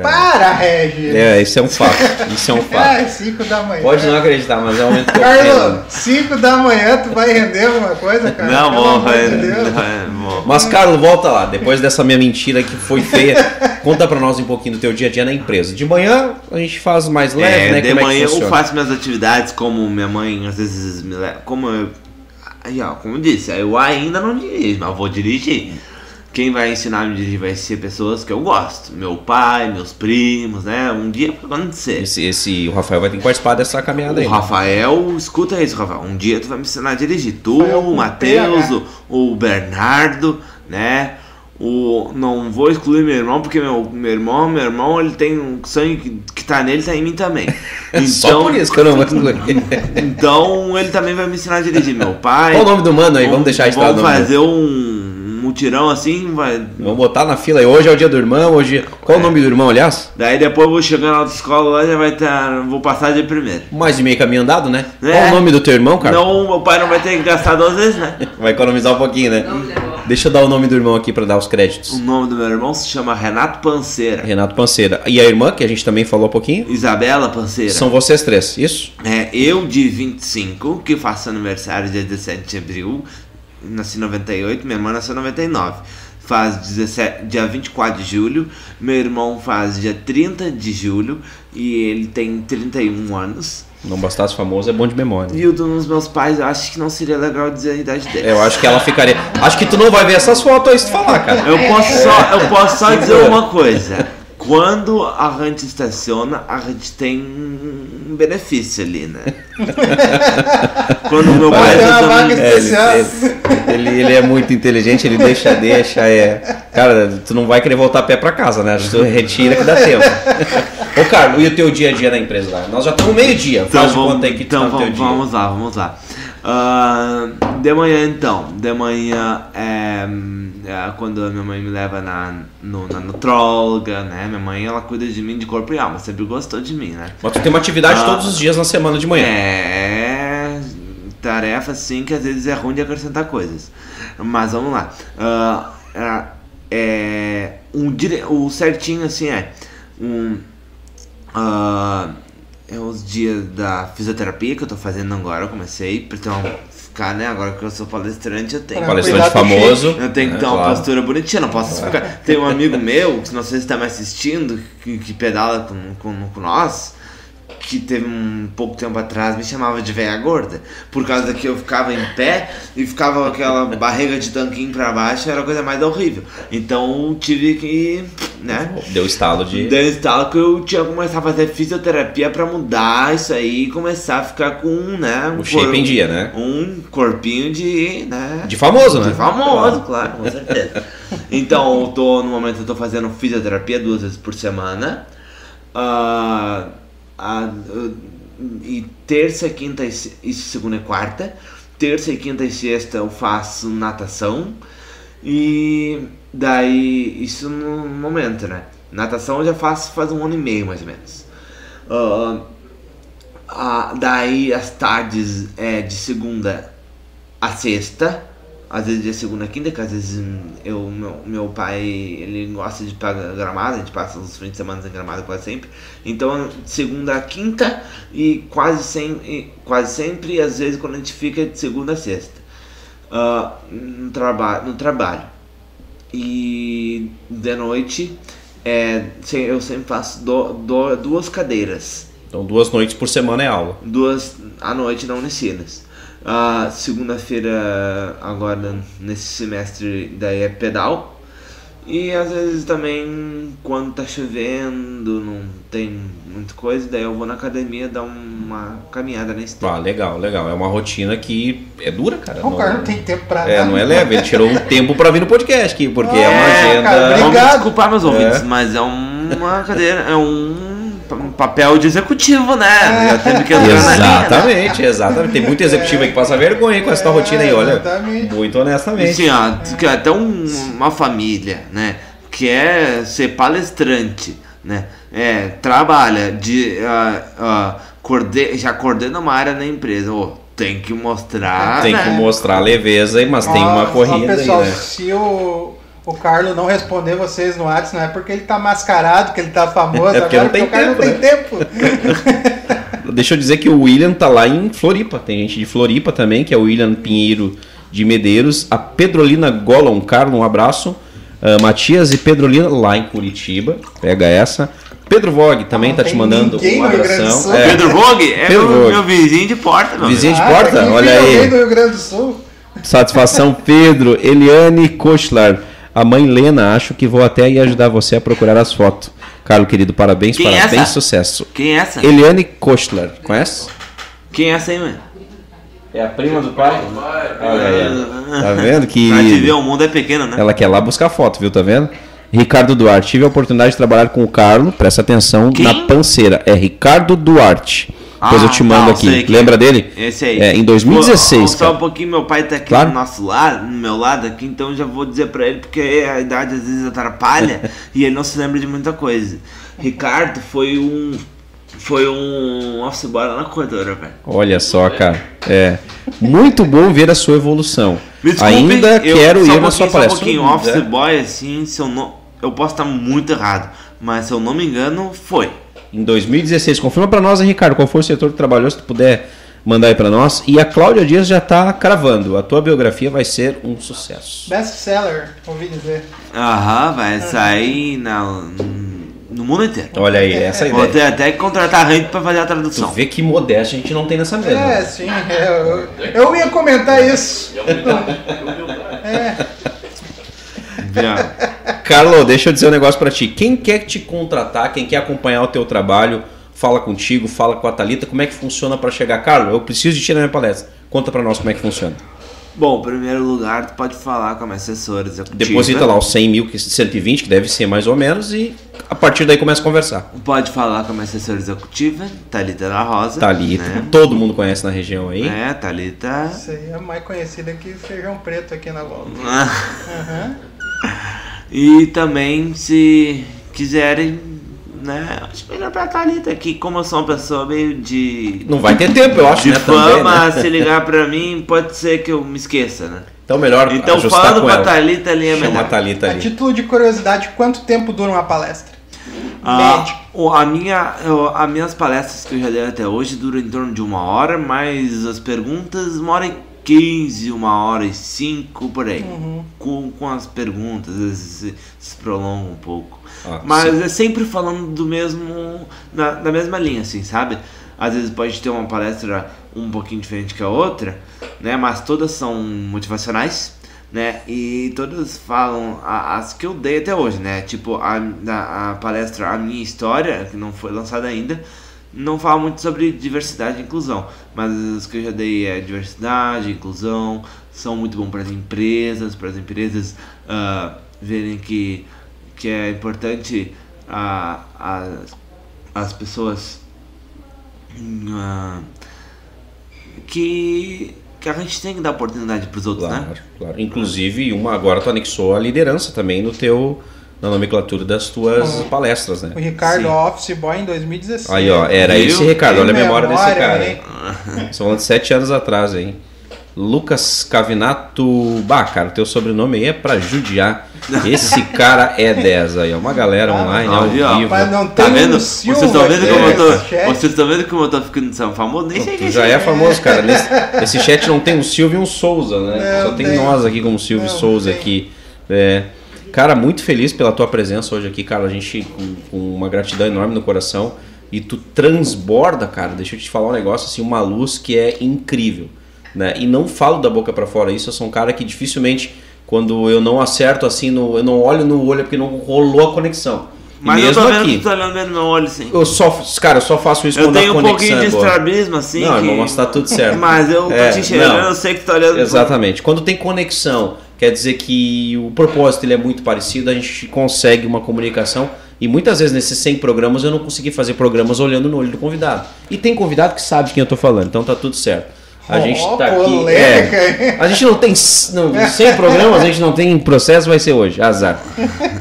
Speaker 2: Para, Regis!
Speaker 1: É, isso é um fato. Isso é um fato.
Speaker 2: É, 5 da manhã.
Speaker 1: Pode não acreditar, mas é o momento que eu
Speaker 2: Carlos,
Speaker 1: rendo.
Speaker 2: 5 da manhã tu vai render alguma coisa, cara?
Speaker 3: Não,
Speaker 2: Pelo
Speaker 3: bom,
Speaker 2: amor de
Speaker 3: é,
Speaker 2: Deus.
Speaker 3: não, é.
Speaker 1: Mas, Carlos, volta lá. Depois dessa minha mentira que foi feia, conta pra nós um pouquinho do teu dia a dia na empresa. De manhã a gente faz mais leve,
Speaker 3: É,
Speaker 1: né?
Speaker 3: de
Speaker 1: Como é que
Speaker 3: manhã eu faço minhas atividades, como minha mãe às vezes me leva. Como eu. Aí, ó, como eu disse, eu ainda não dirijo, mas vou dirigir. Quem vai ensinar a me dirigir vai ser pessoas que eu gosto. Meu pai, meus primos, né? Um dia vai acontecer.
Speaker 1: Esse, esse, o Rafael vai ter que participar dessa caminhada aí.
Speaker 3: O Rafael, escuta isso, Rafael. Um dia tu vai me ensinar a dirigir. Tu,
Speaker 2: Rafael
Speaker 3: o Matheus, o, o Bernardo, né? O, não vou excluir meu irmão, porque meu, meu irmão, meu irmão, ele tem um sangue que, que tá nele, tá em mim também.
Speaker 1: Só por isso que eu não vou excluir.
Speaker 3: Então ele também vai me ensinar a dirigir. Meu pai.
Speaker 1: Qual o nome do mano aí? Vamos deixar registrado
Speaker 3: Vamos
Speaker 1: o
Speaker 3: fazer um mutirão assim, vai.
Speaker 1: Vamos botar na fila aí. Hoje é o dia do irmão, hoje. Qual é o nome do irmão, aliás?
Speaker 3: Daí depois eu vou chegar na autoescola lá já vai estar. Vou passar de primeiro.
Speaker 1: Mais de meio caminho andado, né?
Speaker 3: É.
Speaker 1: Qual o nome do teu irmão, cara?
Speaker 3: Não, meu pai não vai ter que gastar duas vezes, né?
Speaker 1: Vai economizar um pouquinho, né? Deixa eu dar o nome do irmão aqui pra dar os
Speaker 3: O
Speaker 1: créditos.
Speaker 3: nome do meu irmão se chama Renato Panceira.
Speaker 1: Renato Panceira. E a irmã, que a gente também falou um pouquinho?
Speaker 3: Isabela Panceira.
Speaker 1: São vocês três, isso?
Speaker 3: É, eu de 25, que faço aniversário dia 17 de abril, nasci em 98, minha irmã nasceu em 99. Faz 17, dia 24 de julho, meu irmão faz dia 30 de julho e ele tem 31 anos.
Speaker 1: Não bastasse famoso, é bom de memória.
Speaker 3: E o dos meus pais, eu acho que não seria legal dizer a idade dele.
Speaker 1: Eu acho que ela ficaria. Acho que tu não vai ver essas fotos aí se tu falar, cara.
Speaker 3: Eu posso só, eu posso só dizer uma coisa. Quando a gente estaciona, a gente tem um benefício ali, né? Quando meu pai estaciona-
Speaker 1: É, ele, ele, ele- é muito inteligente, ele deixa, deixa, é. Cara, tu não vai querer voltar a pé pra casa, né? Tu retira que dá tempo. Ô, Carlos, e o teu dia a dia na empresa lá? Nós já estamos meio-dia.
Speaker 3: Então, vamos, então
Speaker 1: no teu
Speaker 3: vamos,
Speaker 1: dia.
Speaker 3: vamos lá, vamos lá. Ah, de manhã então, de manhã é, é quando a minha mãe me leva na, no, na nutróloga, né? Minha mãe ela cuida de mim de corpo e alma, sempre gostou de mim, né?
Speaker 1: Mas tu tem uma atividade
Speaker 3: Ah.
Speaker 1: todos os dias na semana de manhã.
Speaker 3: É tarefa assim que às vezes é ruim de acrescentar coisas. Mas vamos lá. Ah, é, um. O certinho assim é. Um, ah, é os dias da fisioterapia que eu tô fazendo agora, eu comecei, então ficar, né? Agora que eu sou palestrante, eu tenho.
Speaker 1: Palestrante famoso.
Speaker 3: Eu tenho que
Speaker 1: né,
Speaker 3: ter uma
Speaker 1: claro.
Speaker 3: postura bonitinha, não posso ficar. Tem um amigo meu, que não sei se está me assistindo, que, que pedala com, com, com nós, que teve um pouco tempo atrás me chamava de velha gorda. Por causa que eu ficava em pé e ficava com aquela barriga de tanquinho pra baixo, era a coisa mais horrível. Então tive que, né?
Speaker 1: Deu estalo de.
Speaker 3: Deu estalo que eu tinha que começar a fazer fisioterapia pra mudar isso aí e começar a ficar com, né?
Speaker 1: O shape em dia, né?
Speaker 3: Um corpinho de, né?
Speaker 1: De famoso, né?
Speaker 3: De famoso, claro, com certeza. Então, eu tô, no momento eu tô fazendo fisioterapia duas vezes por semana. Ah, ah, e terça, quinta e segunda e quarta. Terça e quinta e sexta eu faço natação. E daí, isso no momento, né? Natação eu já faço faz um ano e meio mais ou menos. Ah, daí as tardes é de segunda a sexta, às vezes de segunda a quinta, que às vezes hum, eu, meu, meu pai ele gosta de pagar gramado, a gente passa os fins de semana em gramado quase sempre. Então segunda a quinta e quase sempre, quase sempre, e às vezes quando a gente fica de segunda a sexta. Ah, no, traba no trabalho. E de noite é, eu sempre faço do- do- duas cadeiras
Speaker 1: Então duas noites por semana é aula.
Speaker 3: duas à noite na Unicinas. A segunda-feira, agora nesse semestre, daí é pedal. E às vezes também, quando tá chovendo, não tem muita coisa, daí eu vou na academia dar uma caminhada na esteira.
Speaker 1: Ah, legal, legal. É uma rotina que é dura, cara.
Speaker 2: O cara não tem tempo pra
Speaker 1: É,
Speaker 2: nada.
Speaker 1: não é leve. Ele tirou um tempo pra vir no podcast aqui, porque é, uma
Speaker 2: É,
Speaker 1: agenda.
Speaker 2: cara,
Speaker 3: Vamos
Speaker 2: Obrigado.
Speaker 3: desculpar meus ouvintes,
Speaker 1: É.
Speaker 3: mas é uma cadeira, é um um papel de executivo, né? Já teve que entrar na linha, né?
Speaker 1: Exatamente, exatamente. Tem muito executivo aí que passa vergonha com essa rotina aí, olha.
Speaker 2: Exatamente.
Speaker 1: Muito honestamente.
Speaker 3: Assim, ó, quer até um- uma família, né? Quer ser palestrante, né? É, trabalha de. ah, ah, coorde- já coordena uma área na empresa. Ô, tem que mostrar.
Speaker 1: Tem
Speaker 3: né?
Speaker 1: que mostrar leveza, mas tem
Speaker 2: Ó,
Speaker 1: uma
Speaker 2: ó,
Speaker 1: corrida
Speaker 2: pessoal,
Speaker 1: aí, né?
Speaker 2: se o, o Carlos não responder vocês no WhatsApp, não é porque ele tá mascarado, que ele tá famoso,
Speaker 1: É porque
Speaker 2: agora
Speaker 1: não tem
Speaker 2: o cara
Speaker 1: tempo,
Speaker 2: não
Speaker 1: né?
Speaker 2: tem tempo.
Speaker 1: Deixa eu dizer que o William tá lá em Floripa. Tem gente de Floripa também, que é o William Pinheiro de Medeiros. A Pedrolina Gollum, Carlos, um abraço. Ah, Matias e Pedrolina lá em Curitiba. Pega essa. Pedro Vogue também
Speaker 2: Não
Speaker 1: tá te mandando
Speaker 2: do
Speaker 1: abração. É,
Speaker 3: Pedro Vogue é
Speaker 1: Pedro
Speaker 3: meu,
Speaker 1: Vogue.
Speaker 3: meu vizinho de porta, meu
Speaker 1: Vizinho de
Speaker 2: Ah,
Speaker 1: porta?
Speaker 2: aqui
Speaker 1: Olha aí.
Speaker 2: do Rio Grande do Sul.
Speaker 1: Satisfação, Pedro. Eliane Kochlar. A mãe Lena, acho que vou até ir ajudar você a procurar as fotos. Carlos, querido, parabéns,
Speaker 3: Quem é
Speaker 1: parabéns,
Speaker 3: essa?
Speaker 1: sucesso.
Speaker 3: Quem é essa?
Speaker 1: Eliane Kochlar, conhece?
Speaker 3: Quem é essa aí, mano?
Speaker 1: É a prima do pai? Olha aí. Tá vendo que.
Speaker 3: Pra te ver, o mundo é pequeno, né?
Speaker 1: Ela quer lá buscar foto, viu? Tá vendo? Ricardo Duarte. Tive a oportunidade de trabalhar com o Carlos, presta atenção,
Speaker 3: Quem?
Speaker 1: na panceira. É Ricardo Duarte. Depois
Speaker 3: Ah,
Speaker 1: eu te mando
Speaker 3: tá,
Speaker 1: aqui.
Speaker 3: que-
Speaker 1: Lembra dele?
Speaker 3: Esse aí.
Speaker 1: É, em 2016,
Speaker 3: Vou- Só
Speaker 1: cara.
Speaker 3: um pouquinho, meu pai tá aqui
Speaker 1: Claro.
Speaker 3: do nosso lado, no meu lado aqui, então já vou dizer pra ele, porque a idade às vezes atrapalha e ele não se lembra de muita coisa. Ricardo foi um. Foi um office boy lá na corredora, velho.
Speaker 1: Olha só, cara. É muito bom ver a sua evolução.
Speaker 3: Desculpe,
Speaker 1: Ainda quero ir
Speaker 3: um
Speaker 1: na sua palestra.
Speaker 3: Só um pouquinho,
Speaker 1: É.
Speaker 3: office boy, assim, se eu não. Eu posso estar muito errado, mas se eu não me engano, foi.
Speaker 1: Em 2016, confirma pra nós, hein, Ricardo, qual foi o setor que trabalhou, se tu puder mandar aí pra nós. E a Cláudia Dias já tá cravando. A tua biografia vai ser um sucesso.
Speaker 2: Best seller, ouvi dizer.
Speaker 3: Aham, vai sair na, no mundo inteiro.
Speaker 1: Olha aí, essa é a
Speaker 3: Vou
Speaker 1: ideia.
Speaker 3: ter até que contratar a gente pra fazer a
Speaker 1: Tu
Speaker 3: tradução.
Speaker 1: vê que modéstia a gente não tem nessa mesa.
Speaker 2: É, sim. é, eu, eu ia comentar isso. É,
Speaker 3: Já.
Speaker 1: Carlo, deixa eu dizer um negócio pra ti. Quem quer te contratar, quem quer acompanhar o teu trabalho, fala contigo, fala com a Thalita, como é que funciona pra chegar? Carlo, eu preciso de ti na minha palestra. Conta pra nós como é que funciona.
Speaker 3: Bom, em primeiro lugar, tu pode falar com a minha assessora executiva.
Speaker 1: Deposita lá os 100 mil, que 120, que deve ser mais ou menos, e a partir daí começa a conversar.
Speaker 3: Pode falar com a minha assessora executiva, Thalita da Rosa.
Speaker 1: Thalita,
Speaker 3: Né?
Speaker 1: todo mundo conhece na região aí.
Speaker 3: É, Thalita.
Speaker 2: isso aí é mais conhecida que feijão preto aqui na volta. Aham.
Speaker 3: E também, se quiserem, né? Acho melhor pra Thalita, que como eu sou uma pessoa meio de.
Speaker 1: Não vai ter tempo, eu acho,
Speaker 3: de
Speaker 1: né?
Speaker 3: fama,
Speaker 1: também, né?
Speaker 3: se ligar pra mim, pode ser que eu me esqueça, né?
Speaker 1: Então melhor
Speaker 3: Então,
Speaker 1: ajustar
Speaker 3: falando
Speaker 1: com
Speaker 3: com a
Speaker 1: ela.
Speaker 3: Thalita ali é
Speaker 1: Chama
Speaker 3: melhor.
Speaker 1: a Thalita ali.
Speaker 2: título de curiosidade, quanto tempo dura uma palestra?
Speaker 3: Ah, a minha, eu- as minhas palestras que eu já dei até hoje duram em torno de uma hora, mas as perguntas uma hora e 15, uma hora e 5, por aí.
Speaker 2: Uhum.
Speaker 3: Com, com as perguntas, às vezes se, se prolonga um pouco.
Speaker 1: Ah,
Speaker 3: mas
Speaker 1: sim.
Speaker 3: é sempre falando do mesmo. Na, da mesma linha, assim, sabe? Às vezes pode ter uma palestra um pouquinho diferente que a outra, né? Mas todas são motivacionais, né? E todas falam a- as que eu dei até hoje, né? Tipo, a, a, a palestra A Minha História, que não foi lançada ainda, não fala muito sobre diversidade e inclusão. Mas as que eu já dei é diversidade, inclusão, são muito bom para as empresas, para as empresas ah, verem que, que é importante a, a, as pessoas ah, que, que a gente tem que dar oportunidade para os outros,
Speaker 1: Claro,
Speaker 3: né?
Speaker 1: claro. Inclusive, uma agora tu anexou a liderança também no teu na nomenclatura das tuas palestras, né?
Speaker 2: O Ricardo
Speaker 3: Sim.
Speaker 2: Office Boy em 2016.
Speaker 1: Aí, ó, era
Speaker 3: Viu?
Speaker 1: esse Ricardo, olha a memória desse cara,
Speaker 2: hein?
Speaker 1: hein? Estamos falando de sete anos atrás, hein? Lucas Cavinato. Bah, cara, teu sobrenome aí é pra judiar. Esse cara é 10 aí, ó. Uma galera
Speaker 2: Ah,
Speaker 1: online, ao vivo.
Speaker 2: Mas não
Speaker 3: Tá vendo?
Speaker 2: um
Speaker 3: Vocês estão vendo como eu tô. Vocês estão vendo como eu tô ficando são famoso? Nem sei quem
Speaker 1: Tu já é famoso, cara. Nesse, esse chat não tem um Silvio e um Souza, né?
Speaker 2: Não
Speaker 1: Só tem
Speaker 2: tem.
Speaker 1: nós aqui como Silvio e
Speaker 2: Não
Speaker 1: Souza
Speaker 2: tem.
Speaker 1: aqui. É. Cara, muito feliz pela tua presença hoje aqui, cara. A gente com, com uma gratidão enorme no coração. E tu transborda, cara. Deixa eu te falar um negócio assim, uma luz que é incrível, né? E não falo da boca pra fora isso. Eu sou um cara que dificilmente, quando eu não acerto assim, no, eu não olho no olho é porque não rolou a conexão.
Speaker 3: Mas eu
Speaker 1: mesmo
Speaker 3: tô vendo
Speaker 1: aqui.
Speaker 3: que tu tá olhando meu olho, sim.
Speaker 1: Eu só, cara, eu só faço isso
Speaker 3: Eu
Speaker 1: quando a
Speaker 3: tenho um
Speaker 1: conexão
Speaker 3: pouquinho de
Speaker 1: é
Speaker 3: estrabismo, assim.
Speaker 1: Não,
Speaker 3: que...
Speaker 1: irmão, mas tá tudo certo.
Speaker 3: Mas eu tô
Speaker 1: É,
Speaker 3: te enxergando,
Speaker 1: não.
Speaker 3: eu sei que tu tá olhando.
Speaker 1: Exatamente. Quando tem conexão, quer dizer que o propósito ele é muito parecido, a gente consegue uma comunicação. E muitas vezes nesses 100 programas eu não consegui fazer programas olhando no olho do convidado. E tem convidado que sabe de quem eu tô falando, então tá tudo certo. A
Speaker 2: Ó,
Speaker 1: gente tá aqui. é, a gente não tem não, 100 programas, a gente não tem processo, vai ser hoje. Azar.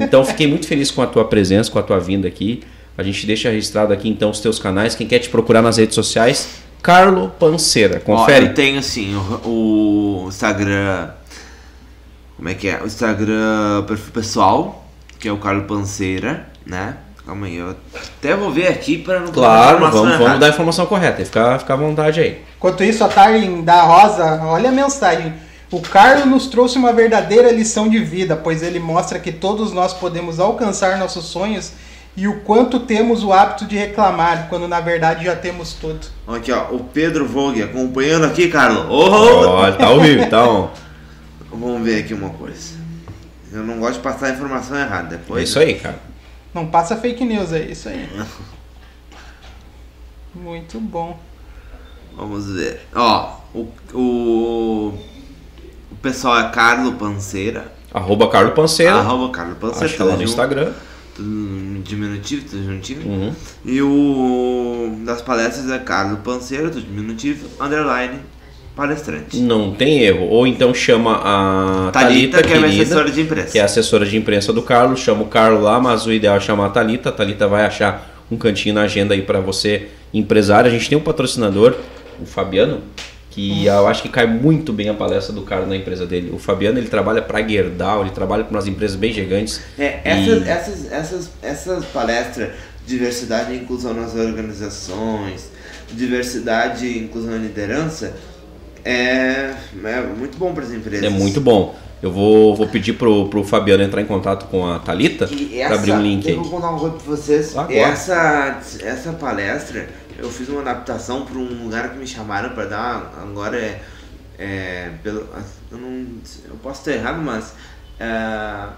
Speaker 1: Então fiquei muito feliz com a tua presença, com a tua vinda aqui. A gente deixa registrado aqui então os teus canais. Quem quer te procurar nas redes sociais, Carlo Panceira.
Speaker 3: Ó,
Speaker 1: Confere.
Speaker 3: eu tenho assim, o, o Instagram. Como é que é? O Instagram perfil pessoal, que é o Carlos Panceira, né? Calma aí, eu até vou ver aqui para não
Speaker 1: Claro, vamos, vamos dar a informação correta. Fica, fica à vontade aí.
Speaker 2: Enquanto isso, a Taryn da Rosa, olha a mensagem. O Carlos nos trouxe uma verdadeira lição de vida, pois ele mostra que todos nós podemos alcançar nossos sonhos e o quanto temos o hábito de reclamar, quando na verdade já temos tudo.
Speaker 3: Aqui, ó, o Pedro Vogue acompanhando aqui, Carlos. Oh!
Speaker 1: Olha, tá ao vivo, então.
Speaker 3: Vamos ver aqui uma coisa. Eu não gosto de passar a informação errada depois.
Speaker 1: É isso aí, cara.
Speaker 2: Não passa fake news, é isso aí. Muito bom.
Speaker 3: Vamos ver. Ó, o, o, o pessoal é Carlo Panceira.
Speaker 1: Arroba Carlo Panceira.
Speaker 3: Arroba Carlo Panceira.
Speaker 1: Acha lá no Instagram.
Speaker 3: tudo diminutivo, tudo juntinho.
Speaker 1: Uhum.
Speaker 3: E o das palestras é Carlos Panceiro, tudo diminutivo, underline, palestrante.
Speaker 1: Não tem erro. Ou então chama a
Speaker 3: Thalita,
Speaker 1: Thalita,
Speaker 3: que é minha
Speaker 1: querida,
Speaker 3: assessora de imprensa.
Speaker 1: que é a assessora de imprensa do Carlos. Chama o Carlos lá, mas o ideal é chamar a Thalita. A Thalita vai achar um cantinho na agenda aí para você, empresário. A gente tem um patrocinador, o Fabiano, que eu acho que cai muito bem a palestra do Carlos na empresa dele. O Fabiano, ele trabalha para Gerdau, ele trabalha para umas empresas bem gigantes.
Speaker 3: É, essas, essas, essas, essas palestras, diversidade e inclusão nas organizações, diversidade e inclusão na liderança, é, é muito bom para as empresas.
Speaker 1: É muito bom. Eu vou, vou pedir pro, pro Fabiano entrar em contato com a Thalita para abrir um link.
Speaker 3: Eu vou contar uma coisa pra vocês.
Speaker 1: Agora.
Speaker 3: Essa, essa palestra, eu fiz uma adaptação para um lugar que me chamaram para dar. Agora é. é pelo, eu, não, eu posso estar errado, mas. É,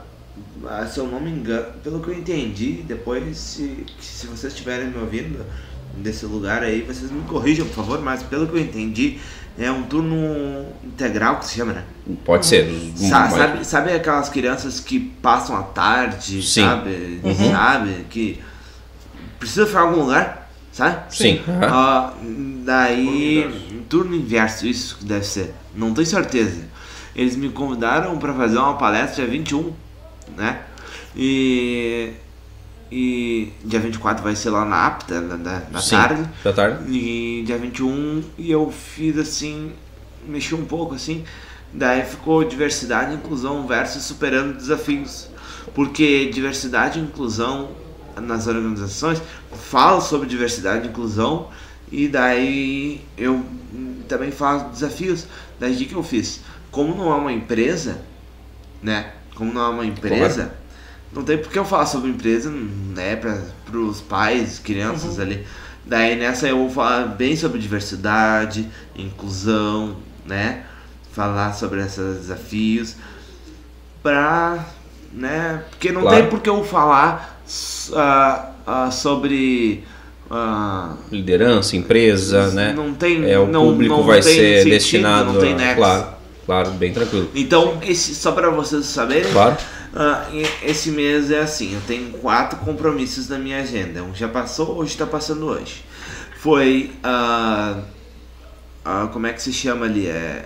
Speaker 3: se eu não me engano, pelo que eu entendi, depois, se, se vocês estiverem me ouvindo desse lugar aí, vocês me corrijam, por favor, mas pelo que eu entendi, é um turno integral que se chama, né?
Speaker 1: Pode ser.
Speaker 3: Sa- sabe, sabe aquelas crianças que passam a tarde,
Speaker 1: Sim.
Speaker 3: sabe? Sabe? Que precisa ficar em algum lugar, sabe?
Speaker 1: Sim. aham.
Speaker 3: Ah, daí, turno inverso, isso que deve ser. Não tenho certeza. Eles me convidaram para fazer uma palestra dia 21, né? E. E dia 24 vai ser lá na APTA, na, na, na
Speaker 1: Sim.
Speaker 3: tarde.
Speaker 1: Da tarde?
Speaker 3: E dia 21 e eu fiz assim, mexi um pouco assim, daí ficou diversidade e inclusão versus superando desafios. Porque diversidade e inclusão nas organizações falo sobre diversidade e inclusão e daí eu também falo desafios. Daí o que que eu fiz? Como não é uma empresa, né? Como não é uma empresa, não tem por que eu falar sobre empresa, né? Para os pais, crianças ali. Daí nessa eu vou falar bem sobre diversidade, inclusão, né? Falar sobre esses desafios. Pra. né? Porque não
Speaker 1: Claro.
Speaker 3: tem por que eu falar ah, ah, sobre. ah,
Speaker 1: Liderança, empresa, né?
Speaker 3: Não tem.
Speaker 1: É, o
Speaker 3: não,
Speaker 1: público
Speaker 3: não
Speaker 1: vai ser
Speaker 3: sentido,
Speaker 1: destinado
Speaker 3: Não tem nexo.
Speaker 1: Claro, claro, bem tranquilo.
Speaker 3: Então, esse, só para vocês saberem,
Speaker 1: Claro.
Speaker 3: E- esse mês é assim, eu tenho quatro compromissos na minha agenda. Um já passou, hoje está passando hoje. Foi, ah, ah, como é que se chama ali? É,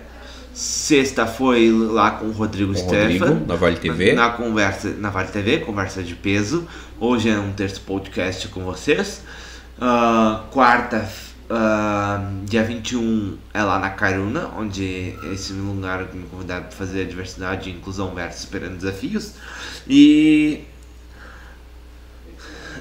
Speaker 3: sexta foi lá com o Rodrigo
Speaker 1: Com
Speaker 3: Stefan.
Speaker 1: Rodrigo, na Vale TV.
Speaker 3: Na, conversa, na Vale TV, conversa de peso. Hoje é um terço podcast com vocês. Quarta, ah, dia 21 é lá na Caruna, onde esse lugar que me convidaram para fazer a diversidade e inclusão versus superando desafios. E.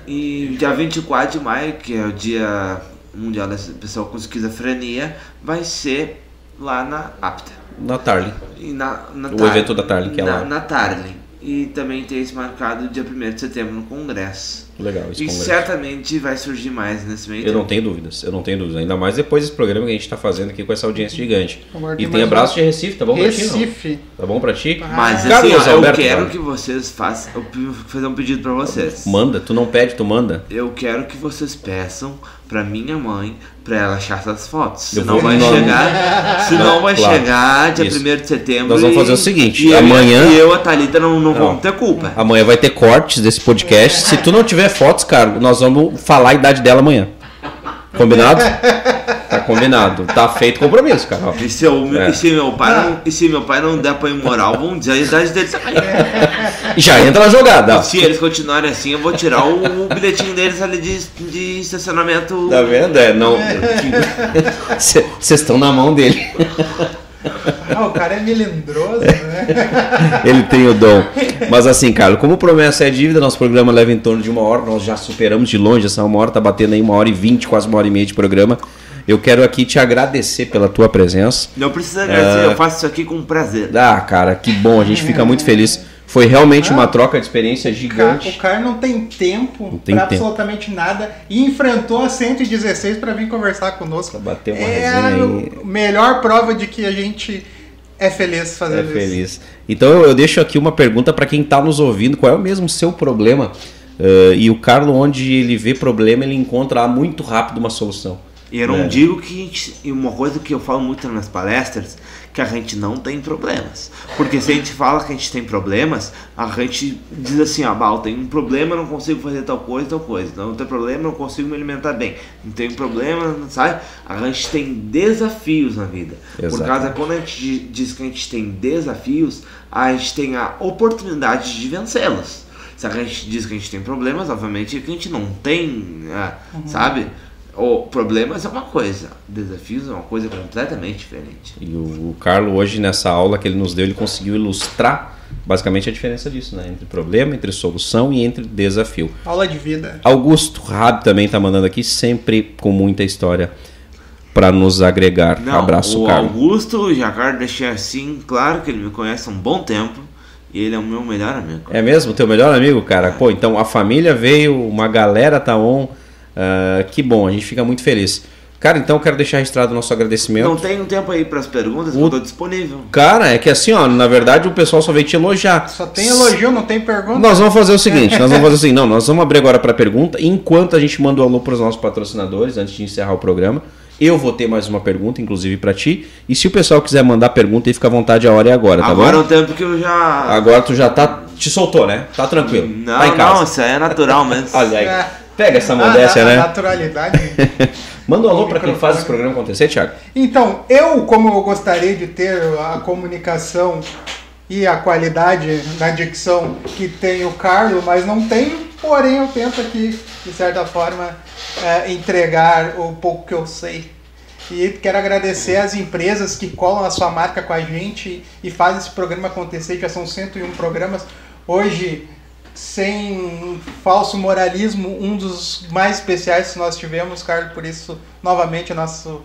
Speaker 3: E dia 24 de maio, que é o dia mundial da pessoa com esquizofrenia, vai ser lá na APTA.
Speaker 1: Na Tarly.
Speaker 3: Na, na
Speaker 1: O evento da Tarly, que é
Speaker 3: na,
Speaker 1: lá.
Speaker 3: Na Tarly. E também tem esse marcado dia 1 de setembro no Congresso.
Speaker 1: Legal, esse
Speaker 3: e
Speaker 1: congresso.
Speaker 3: certamente vai surgir mais nesse meio
Speaker 1: Eu não
Speaker 3: tempo.
Speaker 1: tenho dúvidas, eu não tenho dúvidas. Ainda mais depois desse programa que a gente está fazendo aqui com essa audiência gigante.
Speaker 2: Agora
Speaker 1: E
Speaker 2: tem
Speaker 1: tem
Speaker 2: mais
Speaker 1: abraço
Speaker 2: um.
Speaker 1: de Recife, tá bom pra ti?
Speaker 2: Recife.
Speaker 1: Não? Tá bom pra ti?
Speaker 3: Mas assim,
Speaker 1: Carlos
Speaker 3: ó, eu
Speaker 1: Alberto,
Speaker 3: quero
Speaker 1: vai.
Speaker 3: que vocês façam. Eu vou fazer um pedido pra vocês.
Speaker 1: Manda, tu não pede, tu manda.
Speaker 3: Eu quero que vocês peçam pra minha mãe pra ela achar essas fotos. Senão vai
Speaker 1: não-
Speaker 3: chegar. Senão
Speaker 1: Não,
Speaker 3: vai
Speaker 1: claro.
Speaker 3: chegar dia
Speaker 1: Isso.
Speaker 3: 1 de setembro.
Speaker 1: Nós vamos fazer o seguinte,
Speaker 3: e eu-
Speaker 1: amanhã-
Speaker 3: E eu, a Thalita, não, não,
Speaker 1: Não.
Speaker 3: vamos ter culpa.
Speaker 1: Amanhã vai ter cortes desse podcast. Se tu não tiver fotos, cara, nós vamos falar a idade dela amanhã. Combinado? Tá combinado. Tá feito compromisso, cara.
Speaker 3: E se, eu,
Speaker 1: É.
Speaker 3: e, se meu pai não, e se meu pai não der apoio moral, vão dizer a idade deles.
Speaker 1: Já entra na jogada.
Speaker 3: Se eles continuarem assim, eu vou tirar o, bilhetinho deles ali de, de estacionamento.
Speaker 1: Tá vendo? É, não. Vocês estão na mão dele.
Speaker 2: Ah, o cara é melindroso, né?
Speaker 1: Ele tem o dom. Mas assim, cara, como promessa é dívida, nosso programa leva em torno de uma hora. Nós já superamos de longe essa uma hora, tá batendo aí uma hora e vinte, quase uma hora e meia de programa. Eu quero aqui te agradecer pela tua presença.
Speaker 3: Não precisa agradecer,
Speaker 1: É.
Speaker 3: eu faço isso aqui com prazer.
Speaker 1: Ah, cara, que bom, a gente fica muito feliz. Foi realmente uma troca de experiência
Speaker 2: O cara,
Speaker 1: gigante.
Speaker 2: o cara não tem tempo
Speaker 1: Não tem
Speaker 2: pra
Speaker 1: tempo.
Speaker 2: absolutamente nada e enfrentou a 116 pra vir conversar conosco.
Speaker 1: Pra bater uma
Speaker 2: é
Speaker 1: resenha
Speaker 2: a
Speaker 1: aí.
Speaker 2: melhor prova de que a gente é feliz
Speaker 1: É
Speaker 2: fazendo isso.
Speaker 1: feliz. Então eu, eu deixo aqui uma pergunta para quem está nos ouvindo: qual é o mesmo seu problema? Eh, e o Carlos, onde ele vê problema, ele encontra muito rápido uma solução.
Speaker 3: E eu não
Speaker 1: É.
Speaker 3: digo que. E uma coisa que eu falo muito nas palestras, que a gente não tem problemas. Porque se a gente fala que a gente tem problemas, a gente diz assim, ah, bah, eu tenho um problema, não consigo fazer tal coisa, tal coisa. Não tem problema, não consigo me alimentar bem. Não tenho problema, sabe? A gente tem desafios na vida.
Speaker 1: Exato.
Speaker 3: Por causa quando a gente diz que a gente tem desafios, a gente tem a oportunidade de vencê-los. Se a gente diz que a gente tem problemas, obviamente que a gente não tem, ah, sabe? O problemas é uma coisa, desafios é uma coisa completamente diferente.
Speaker 1: E o, o Carlos hoje nessa aula que ele nos deu, ele conseguiu ilustrar basicamente a diferença disso, né? Entre problema, entre solução e entre desafio.
Speaker 2: Aula de vida.
Speaker 1: Augusto Rabi também tá mandando aqui, sempre com muita história para nos agregar. Abraço,
Speaker 3: o
Speaker 1: Carlos.
Speaker 3: Augusto, já quero deixar assim, claro que ele me conhece há um bom tempo e ele é o meu melhor amigo.
Speaker 1: É mesmo? Teu melhor amigo, cara? Pô, então a família veio, uma galera tá on. Ah, que bom, a gente fica muito feliz. Cara, então eu quero deixar registrado o nosso agradecimento.
Speaker 3: Não tem um tempo aí para as perguntas,
Speaker 1: O-
Speaker 3: eu tô disponível.
Speaker 1: Cara, é que assim, ó, na verdade o pessoal só veio te elogiar.
Speaker 2: Só tem elogio, não tem pergunta.
Speaker 1: Nós vamos fazer o seguinte, nós vamos fazer assim, não, nós vamos abrir agora para pergunta, enquanto a gente manda o alô para os nossos patrocinadores antes de encerrar o programa. Eu vou ter mais uma pergunta, inclusive para ti. E se o pessoal quiser mandar pergunta, aí fica à vontade, a hora é agora, tá
Speaker 3: Agora é
Speaker 1: bom?
Speaker 3: um tempo que eu já.
Speaker 1: Agora tu já tá te soltou, né? Tá tranquilo.
Speaker 3: Não,
Speaker 1: tá em casa.
Speaker 3: não, isso aí é natural mesmo.
Speaker 1: Olha aí.
Speaker 2: É.
Speaker 1: Pega essa
Speaker 2: Ah,
Speaker 1: modéstia,
Speaker 2: a- a
Speaker 1: né?
Speaker 2: Naturalidade.
Speaker 1: Manda um alô para quem faz esse programa acontecer, Thiago.
Speaker 2: Então, eu, como eu gostaria de ter a comunicação e a qualidade na dicção que tem o Carlos, mas não tenho, porém eu tento aqui, de certa forma, eh, entregar o pouco que eu sei. E quero agradecer as empresas que colam a sua marca com a gente e fazem esse programa acontecer. Já são 101 programas. Hoje, sem falso moralismo, um dos mais especiais que nós tivemos, Carlos. Por isso, novamente, nosso,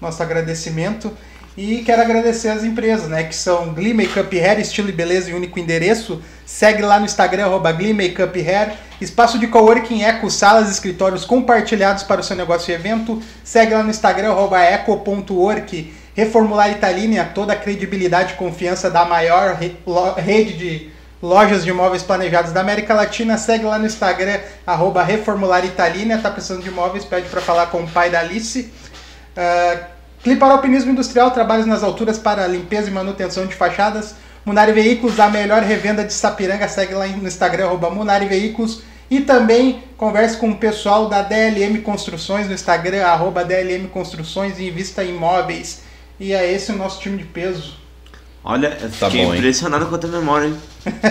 Speaker 2: nosso agradecimento. E quero agradecer as empresas, né? Que são Glee Makeup Hair, estilo e beleza e único endereço. Segue lá no Instagram, arroba Glee Makeup Hair. Espaço de coworking Eco, salas e escritórios compartilhados para o seu negócio e evento. Segue lá no Instagram, arroba eco.work. Reformular Italínia, toda a credibilidade e confiança da maior re- rede de lojas de imóveis planejados da América Latina. Segue lá no Instagram, arroba Reformular Italínia. Tá precisando de imóveis, pede para falar com o pai da Alice. Uh, Cliparopinismo Industrial, trabalhos nas alturas para limpeza e manutenção de fachadas. Munari Veículos, a melhor revenda de Sapiranga, segue lá no Instagram, arroba Munari Veículos. E também converse com o pessoal da DLM Construções no Instagram, arroba DLM Construções e invista imóveis. E é esse o nosso time de peso.
Speaker 3: Olha, eu
Speaker 1: Tá
Speaker 3: fiquei
Speaker 1: bom, hein?
Speaker 3: impressionado com a tua memória, hein?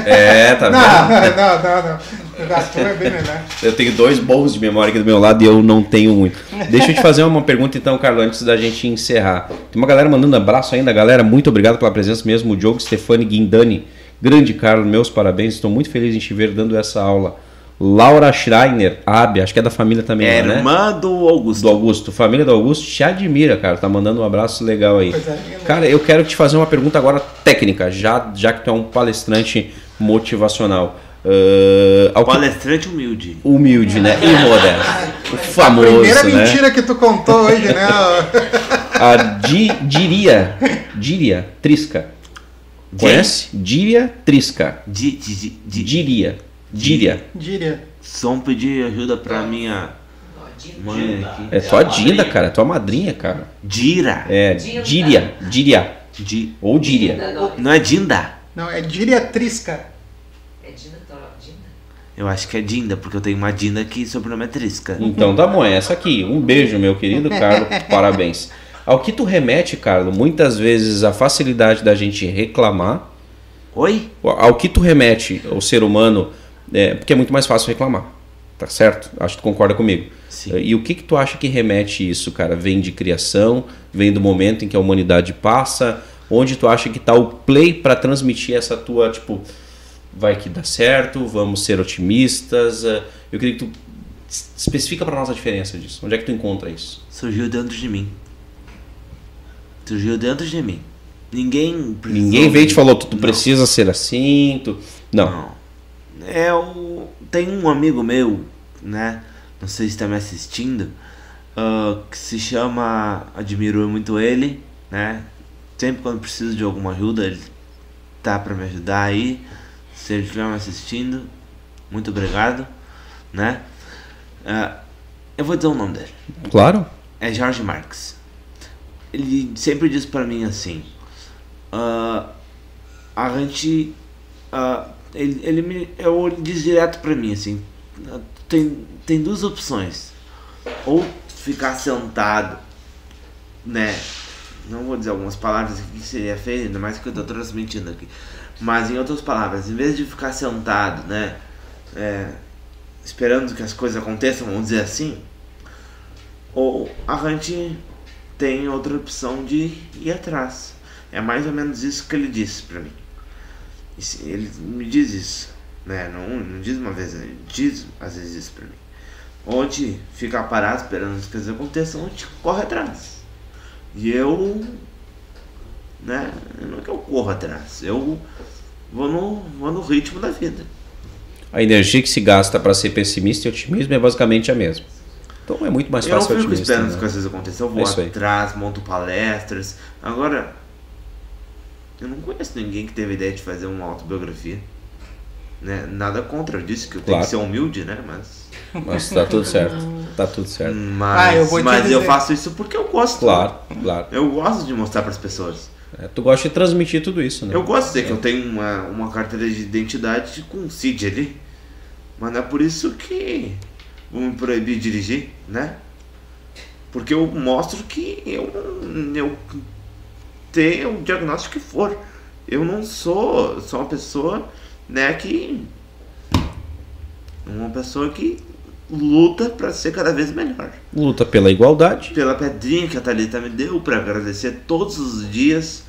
Speaker 1: É, tá
Speaker 2: Não,
Speaker 1: vendo?
Speaker 2: não, não, não. A tua é bem melhor.
Speaker 1: Eu tenho dois bons de memória aqui do meu lado e eu não tenho muito. Deixa eu te fazer uma pergunta então, Carlos, antes da gente encerrar. Tem uma galera mandando abraço ainda, galera. Muito obrigado pela presença mesmo. O Diogo Stefani Guindani. Grande Carlos, meus parabéns. Estou muito feliz em te ver dando essa aula. Laura Schreiner, Abe, acho que é da família também,
Speaker 3: É
Speaker 1: né?
Speaker 3: irmã do Augusto.
Speaker 1: Do Augusto. Família do Augusto te admira, cara. Tá mandando um abraço legal aí.
Speaker 2: Linda.
Speaker 1: Cara, eu quero te fazer uma pergunta agora técnica, já, já que tu é um palestrante motivacional. Ah, ao que-
Speaker 3: Palestrante humilde.
Speaker 1: humilde, né? E moderno. O famoso,
Speaker 2: Primeira
Speaker 1: né?
Speaker 2: mentira que tu contou hoje, né?
Speaker 1: A di, diria, diria, trisca. Conhece? Diria, trisca.
Speaker 3: Di, di, di, di.
Speaker 1: Diria, diria.
Speaker 2: Diria.
Speaker 3: Só um pedir ajuda pra minha mãe aqui.
Speaker 1: É tua dinda, cara. É tua madrinha, cara.
Speaker 3: Dira.
Speaker 1: É,
Speaker 4: Dinda.
Speaker 1: diria, diria.
Speaker 3: Di...
Speaker 1: Ou diria.
Speaker 4: Dinda, não.
Speaker 3: Não é Dinda.
Speaker 2: Não, é Diria Trisca.
Speaker 4: É Dinda, tá? Dinda.
Speaker 3: Eu acho que é Dinda, porque eu tenho uma Dinda que sobrenome é Trisca.
Speaker 1: Então tá bom, é essa aqui. Um beijo, meu querido Carlos. Parabéns. Ao que tu remete, Carlos, muitas vezes a facilidade da gente reclamar
Speaker 3: Oi?
Speaker 1: Ao que tu remete o ser humano, é, porque é muito mais fácil reclamar, tá certo? Acho que tu concorda comigo.
Speaker 3: Sim.
Speaker 1: E o que que tu acha que remete isso, cara? Vem de criação, vem do momento em que a humanidade passa, onde tu acha que tá o play para transmitir essa tua, tipo, vai que dá certo, vamos ser otimistas. eh, Eu queria que tu es- especifica para nós a diferença disso. Onde é que tu encontra isso?
Speaker 3: Surgiu dentro de mim. Surgiu dentro de mim. Ninguém
Speaker 1: Ninguém veio e te falou, tu, tu precisa ser assim, tu... Não.
Speaker 3: Não. É o... Tem um amigo meu, né? Não sei se está me assistindo. ah, que se chama. Admiro muito ele, né? Sempre quando preciso de alguma ajuda, ele tá para me ajudar aí. Se ele estiver me assistindo, muito obrigado, né? Ah, eu vou dizer o nome dele.
Speaker 1: Claro.
Speaker 3: É Jorge Marx. Ele sempre diz pra mim assim: ah, a gente. ah, ele, ele me. Eu, ele diz direto pra mim assim: tem, tem duas opções. Ou ficar sentado, né? Não vou dizer algumas palavras que seria feio, ainda mais que eu tô transmitindo aqui. Mas em outras palavras, em vez de ficar sentado, né? é, esperando que as coisas aconteçam, vamos dizer assim, ou a gente tem outra opção de ir atrás. É mais ou menos isso que ele disse pra mim. Ele me diz isso, né? Não, não diz uma vez, ele diz às vezes isso pra mim. Ou te ficar parado esperando que as coisas aconteçam, ou te corre atrás. E eu, né? Não é que eu corro atrás, eu vou no, vou no ritmo da vida.
Speaker 1: A energia que se gasta para ser pessimista e otimista é basicamente a mesma. Então é muito mais
Speaker 3: eu não
Speaker 1: fácil
Speaker 3: fico
Speaker 1: otimista.
Speaker 3: esperando
Speaker 1: né?
Speaker 3: as coisas aconteçam, eu vou
Speaker 1: É
Speaker 3: atrás, monto palestras. Agora, eu não conheço ninguém que teve a ideia de fazer uma autobiografia. Né? Nada contra, eu disse que eu tenho
Speaker 1: Claro.
Speaker 3: que ser humilde, né? Mas,
Speaker 1: Mas tá tudo certo. Tá tudo certo.
Speaker 3: mas,
Speaker 2: Ah, eu vou
Speaker 3: mas eu faço isso porque eu gosto.
Speaker 1: Claro, claro.
Speaker 3: Eu gosto de mostrar para as pessoas.
Speaker 1: É, tu gosta de transmitir tudo isso, né?
Speaker 3: Eu gosto de dizer que eu tenho uma, uma carteira de identidade com o CID ali. Mas não é por isso que vão me proibir de dirigir, né? Porque eu mostro que eu, eu tenho o diagnóstico que for. Eu não sou, sou uma pessoa, né, que. Uma pessoa que luta para ser cada vez melhor.
Speaker 1: Luta pela igualdade.
Speaker 3: Pela pedrinha que a Thalita me deu, para agradecer todos os dias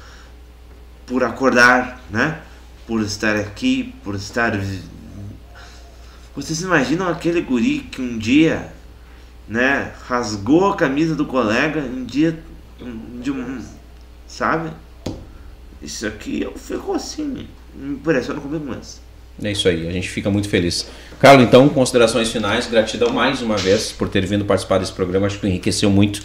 Speaker 3: por acordar, né? Por estar aqui, por estar. Vocês imaginam aquele guri que um dia, né, rasgou a camisa do colega, um dia de um. Sabe? Isso aqui eu fico assim, me impressiona comigo mesmo.
Speaker 1: É isso aí, a gente fica muito feliz. Carlos, então, considerações finais, gratidão mais uma vez por ter vindo participar desse programa, acho que enriqueceu muito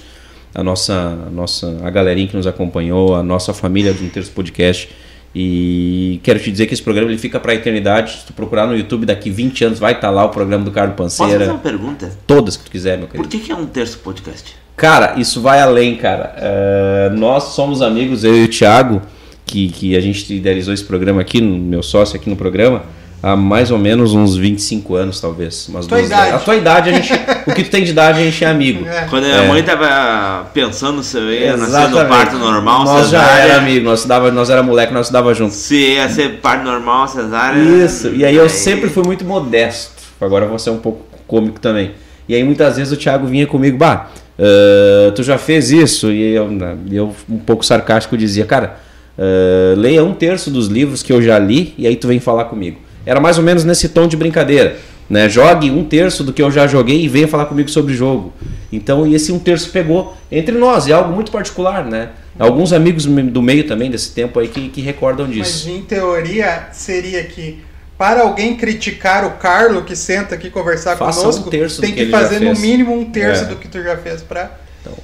Speaker 1: a nossa, a nossa a galerinha que nos acompanhou, a nossa família do Inteiros Podcast. E quero te dizer que esse programa ele fica para a eternidade. Se tu procurar no YouTube, daqui 20 anos vai estar lá o programa do Carlos
Speaker 3: Posso fazer
Speaker 1: Panceira.
Speaker 3: uma pergunta?
Speaker 1: Todas que tu quiser, meu
Speaker 3: Por
Speaker 1: querido.
Speaker 3: que, que é um terço podcast?
Speaker 1: Cara, isso vai além, cara. É, nós somos amigos, eu e o Thiago, que, que a gente idealizou esse programa aqui, no- meu sócio aqui no programa, há mais ou menos uns 25 anos, talvez. Umas
Speaker 2: Tua
Speaker 1: duas
Speaker 2: idade.
Speaker 1: A tua idade, a gente, o que tu tem de idade, a gente é amigo.
Speaker 2: É.
Speaker 3: Quando a minha mãe tava pensando se eu ia nascer no parto normal,
Speaker 1: Nós já
Speaker 3: cesárea,
Speaker 1: era amigo, nós, dava, nós era moleque, nós dava junto.
Speaker 3: se ia ser parto normal, cesárea.
Speaker 1: Isso, e aí eu
Speaker 3: aí-
Speaker 1: sempre fui muito modesto. Agora eu vou ser um pouco cômico também. E aí muitas vezes o Thiago vinha comigo, bah, ah, tu já fez isso? E eu, né, eu um pouco sarcástico dizia, cara, ah, leia um terço dos livros que eu já li e aí tu vem falar comigo. Era mais ou menos nesse tom de brincadeira. Né? Jogue um terço do que eu já joguei e venha falar comigo sobre o jogo. Então, e esse um terço pegou entre nós, é algo muito particular, né? Alguns amigos do meio também desse tempo aí que, que recordam
Speaker 2: Mas
Speaker 1: disso.
Speaker 2: em teoria seria que para alguém criticar o Carlo que senta aqui conversar
Speaker 1: Faça
Speaker 2: conosco,
Speaker 1: um terço
Speaker 2: tem que,
Speaker 1: que
Speaker 2: fazer no mínimo um terço
Speaker 1: É.
Speaker 2: do que tu já fez pra.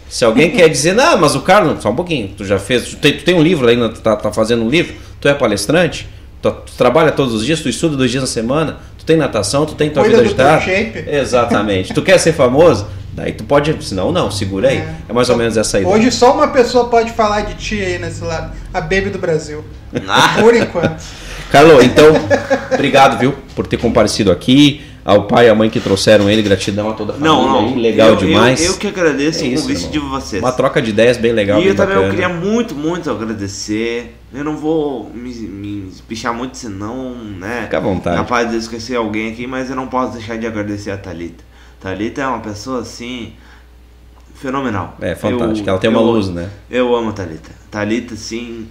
Speaker 1: Se alguém quer dizer, não, mas o Carlos, só um pouquinho, tu já fez, tu tem, tu tem um livro ainda, tu tá, tá fazendo um livro, tu é palestrante, tu, tu trabalha todos os dias, tu estuda dois dias na semana, tu tem natação, tu tem tua
Speaker 2: Cuida
Speaker 1: vida agitada.
Speaker 2: shape.
Speaker 1: Exatamente. tu quer ser famoso? Daí tu pode, senão não, segura aí.
Speaker 2: É.
Speaker 1: É, mais ou menos essa ideia.
Speaker 2: Hoje só uma pessoa pode falar de ti aí nesse lado. A Baby do Brasil.
Speaker 3: Ah,
Speaker 2: Por enquanto.
Speaker 1: Carlos, então, obrigado, viu, por ter comparecido aqui, ao pai e à mãe que trouxeram ele, gratidão a toda a família
Speaker 3: não, não.
Speaker 1: legal
Speaker 3: eu,
Speaker 1: demais.
Speaker 3: Eu, eu que agradeço
Speaker 1: É
Speaker 3: o convite de vocês.
Speaker 1: Uma troca de ideias bem legal,
Speaker 3: e
Speaker 1: bem
Speaker 3: eu também eu queria muito, muito agradecer. Eu não vou me, me espichar muito, senão, né?
Speaker 1: Fica à vontade.
Speaker 3: Capaz de esquecer alguém aqui, mas eu não posso deixar de agradecer a Thalita. Thalita é uma pessoa assim. fenomenal.
Speaker 1: É, fantástico.
Speaker 3: Eu-
Speaker 1: Ela tem uma
Speaker 3: eu-
Speaker 1: luz, né?
Speaker 3: Eu amo a Thalita. Thalita, sim,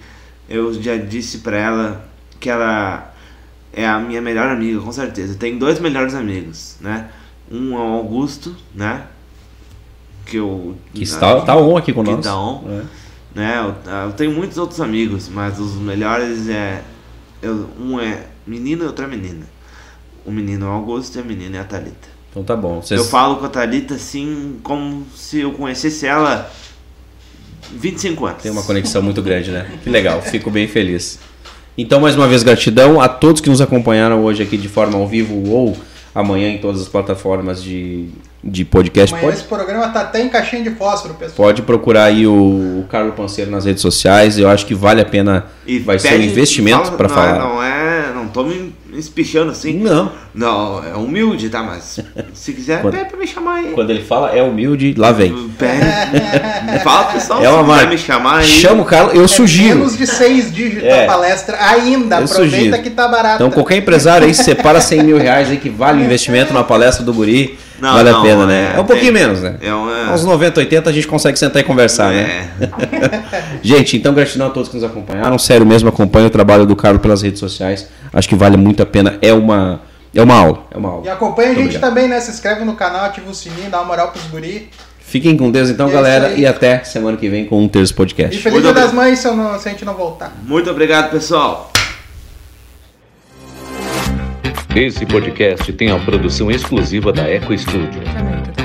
Speaker 3: eu já disse pra ela que ela é a minha melhor amiga, com certeza. Tenho dois melhores amigos, né? Um é o Augusto, né? Que eu.
Speaker 1: Que está, tá on aqui com
Speaker 3: que
Speaker 1: nós.
Speaker 3: tá on.
Speaker 1: É.
Speaker 3: né? Eu, eu tenho muitos outros amigos, mas os melhores é. eu- um é menino e outro é menina. O menino é o Augusto e a menina é a Thalita.
Speaker 1: Então tá bom. Vocês...
Speaker 3: Eu falo com a Thalita assim, como se eu conhecesse ela 25 anos.
Speaker 1: Tem uma conexão muito grande, né? Que legal, fico bem feliz. Então, mais uma vez, gratidão a todos que nos acompanharam hoje aqui de forma ao vivo ou amanhã em todas as plataformas de, de podcast.
Speaker 2: Amanhã
Speaker 1: Pode,
Speaker 2: esse programa tá até em caixinha de fósforo, pessoal.
Speaker 1: pode procurar aí o, o Carlos Panceiro nas redes sociais. Eu acho que vale a pena.
Speaker 3: E
Speaker 1: vai ser um
Speaker 3: pede-
Speaker 1: investimento
Speaker 3: fala-
Speaker 1: para
Speaker 3: não
Speaker 1: falar.
Speaker 3: É, não é. Não tô me espichando assim.
Speaker 1: Não.
Speaker 3: Não, é humilde, tá? Mas se quiser,
Speaker 1: Quando-
Speaker 3: pede pra me chamar aí.
Speaker 1: Quando ele fala é humilde, lá vem.
Speaker 3: Pede. Fala pro pessoal
Speaker 1: É uma
Speaker 3: se
Speaker 1: marca.
Speaker 3: me chamar aí.
Speaker 1: Chama o Carlos, eu
Speaker 2: É
Speaker 1: sugiro.
Speaker 2: menos de seis dígitos
Speaker 1: É.
Speaker 2: a palestra ainda.
Speaker 1: Eu
Speaker 2: Aproveita
Speaker 1: sugiro.
Speaker 2: que tá barato.
Speaker 1: Então, qualquer empresário aí, separa 100 mil reais aí que vale o investimento na palestra do Guri.
Speaker 3: Não,
Speaker 1: vale a
Speaker 3: não,
Speaker 1: pena, né?
Speaker 3: é,
Speaker 1: É um pouquinho
Speaker 3: tem-
Speaker 1: menos, né?
Speaker 3: É uma...
Speaker 1: Uns 90, 80 a gente consegue sentar e conversar, né?
Speaker 3: É.
Speaker 1: Gente, então gratidão a todos que nos acompanharam. Sério mesmo, acompanhe o trabalho do Carlos pelas redes sociais. Acho que vale muito a pena. É uma, é uma aula. É uma aula.
Speaker 2: E acompanha a
Speaker 1: Muito
Speaker 2: gente
Speaker 1: obrigado.
Speaker 2: também, né? Se inscreve no canal, ativa o sininho, dá uma moral pros guri.
Speaker 1: Fiquem com Deus então,
Speaker 2: É
Speaker 1: galera. E até semana que vem com um Terço
Speaker 2: E
Speaker 1: Podcast.
Speaker 2: feliz
Speaker 3: Muito
Speaker 2: dia das mães se, eu não- se a gente não voltar.
Speaker 3: Muito obrigado, pessoal.
Speaker 5: Esse podcast tem a produção exclusiva da Eco Studio.
Speaker 6: Também,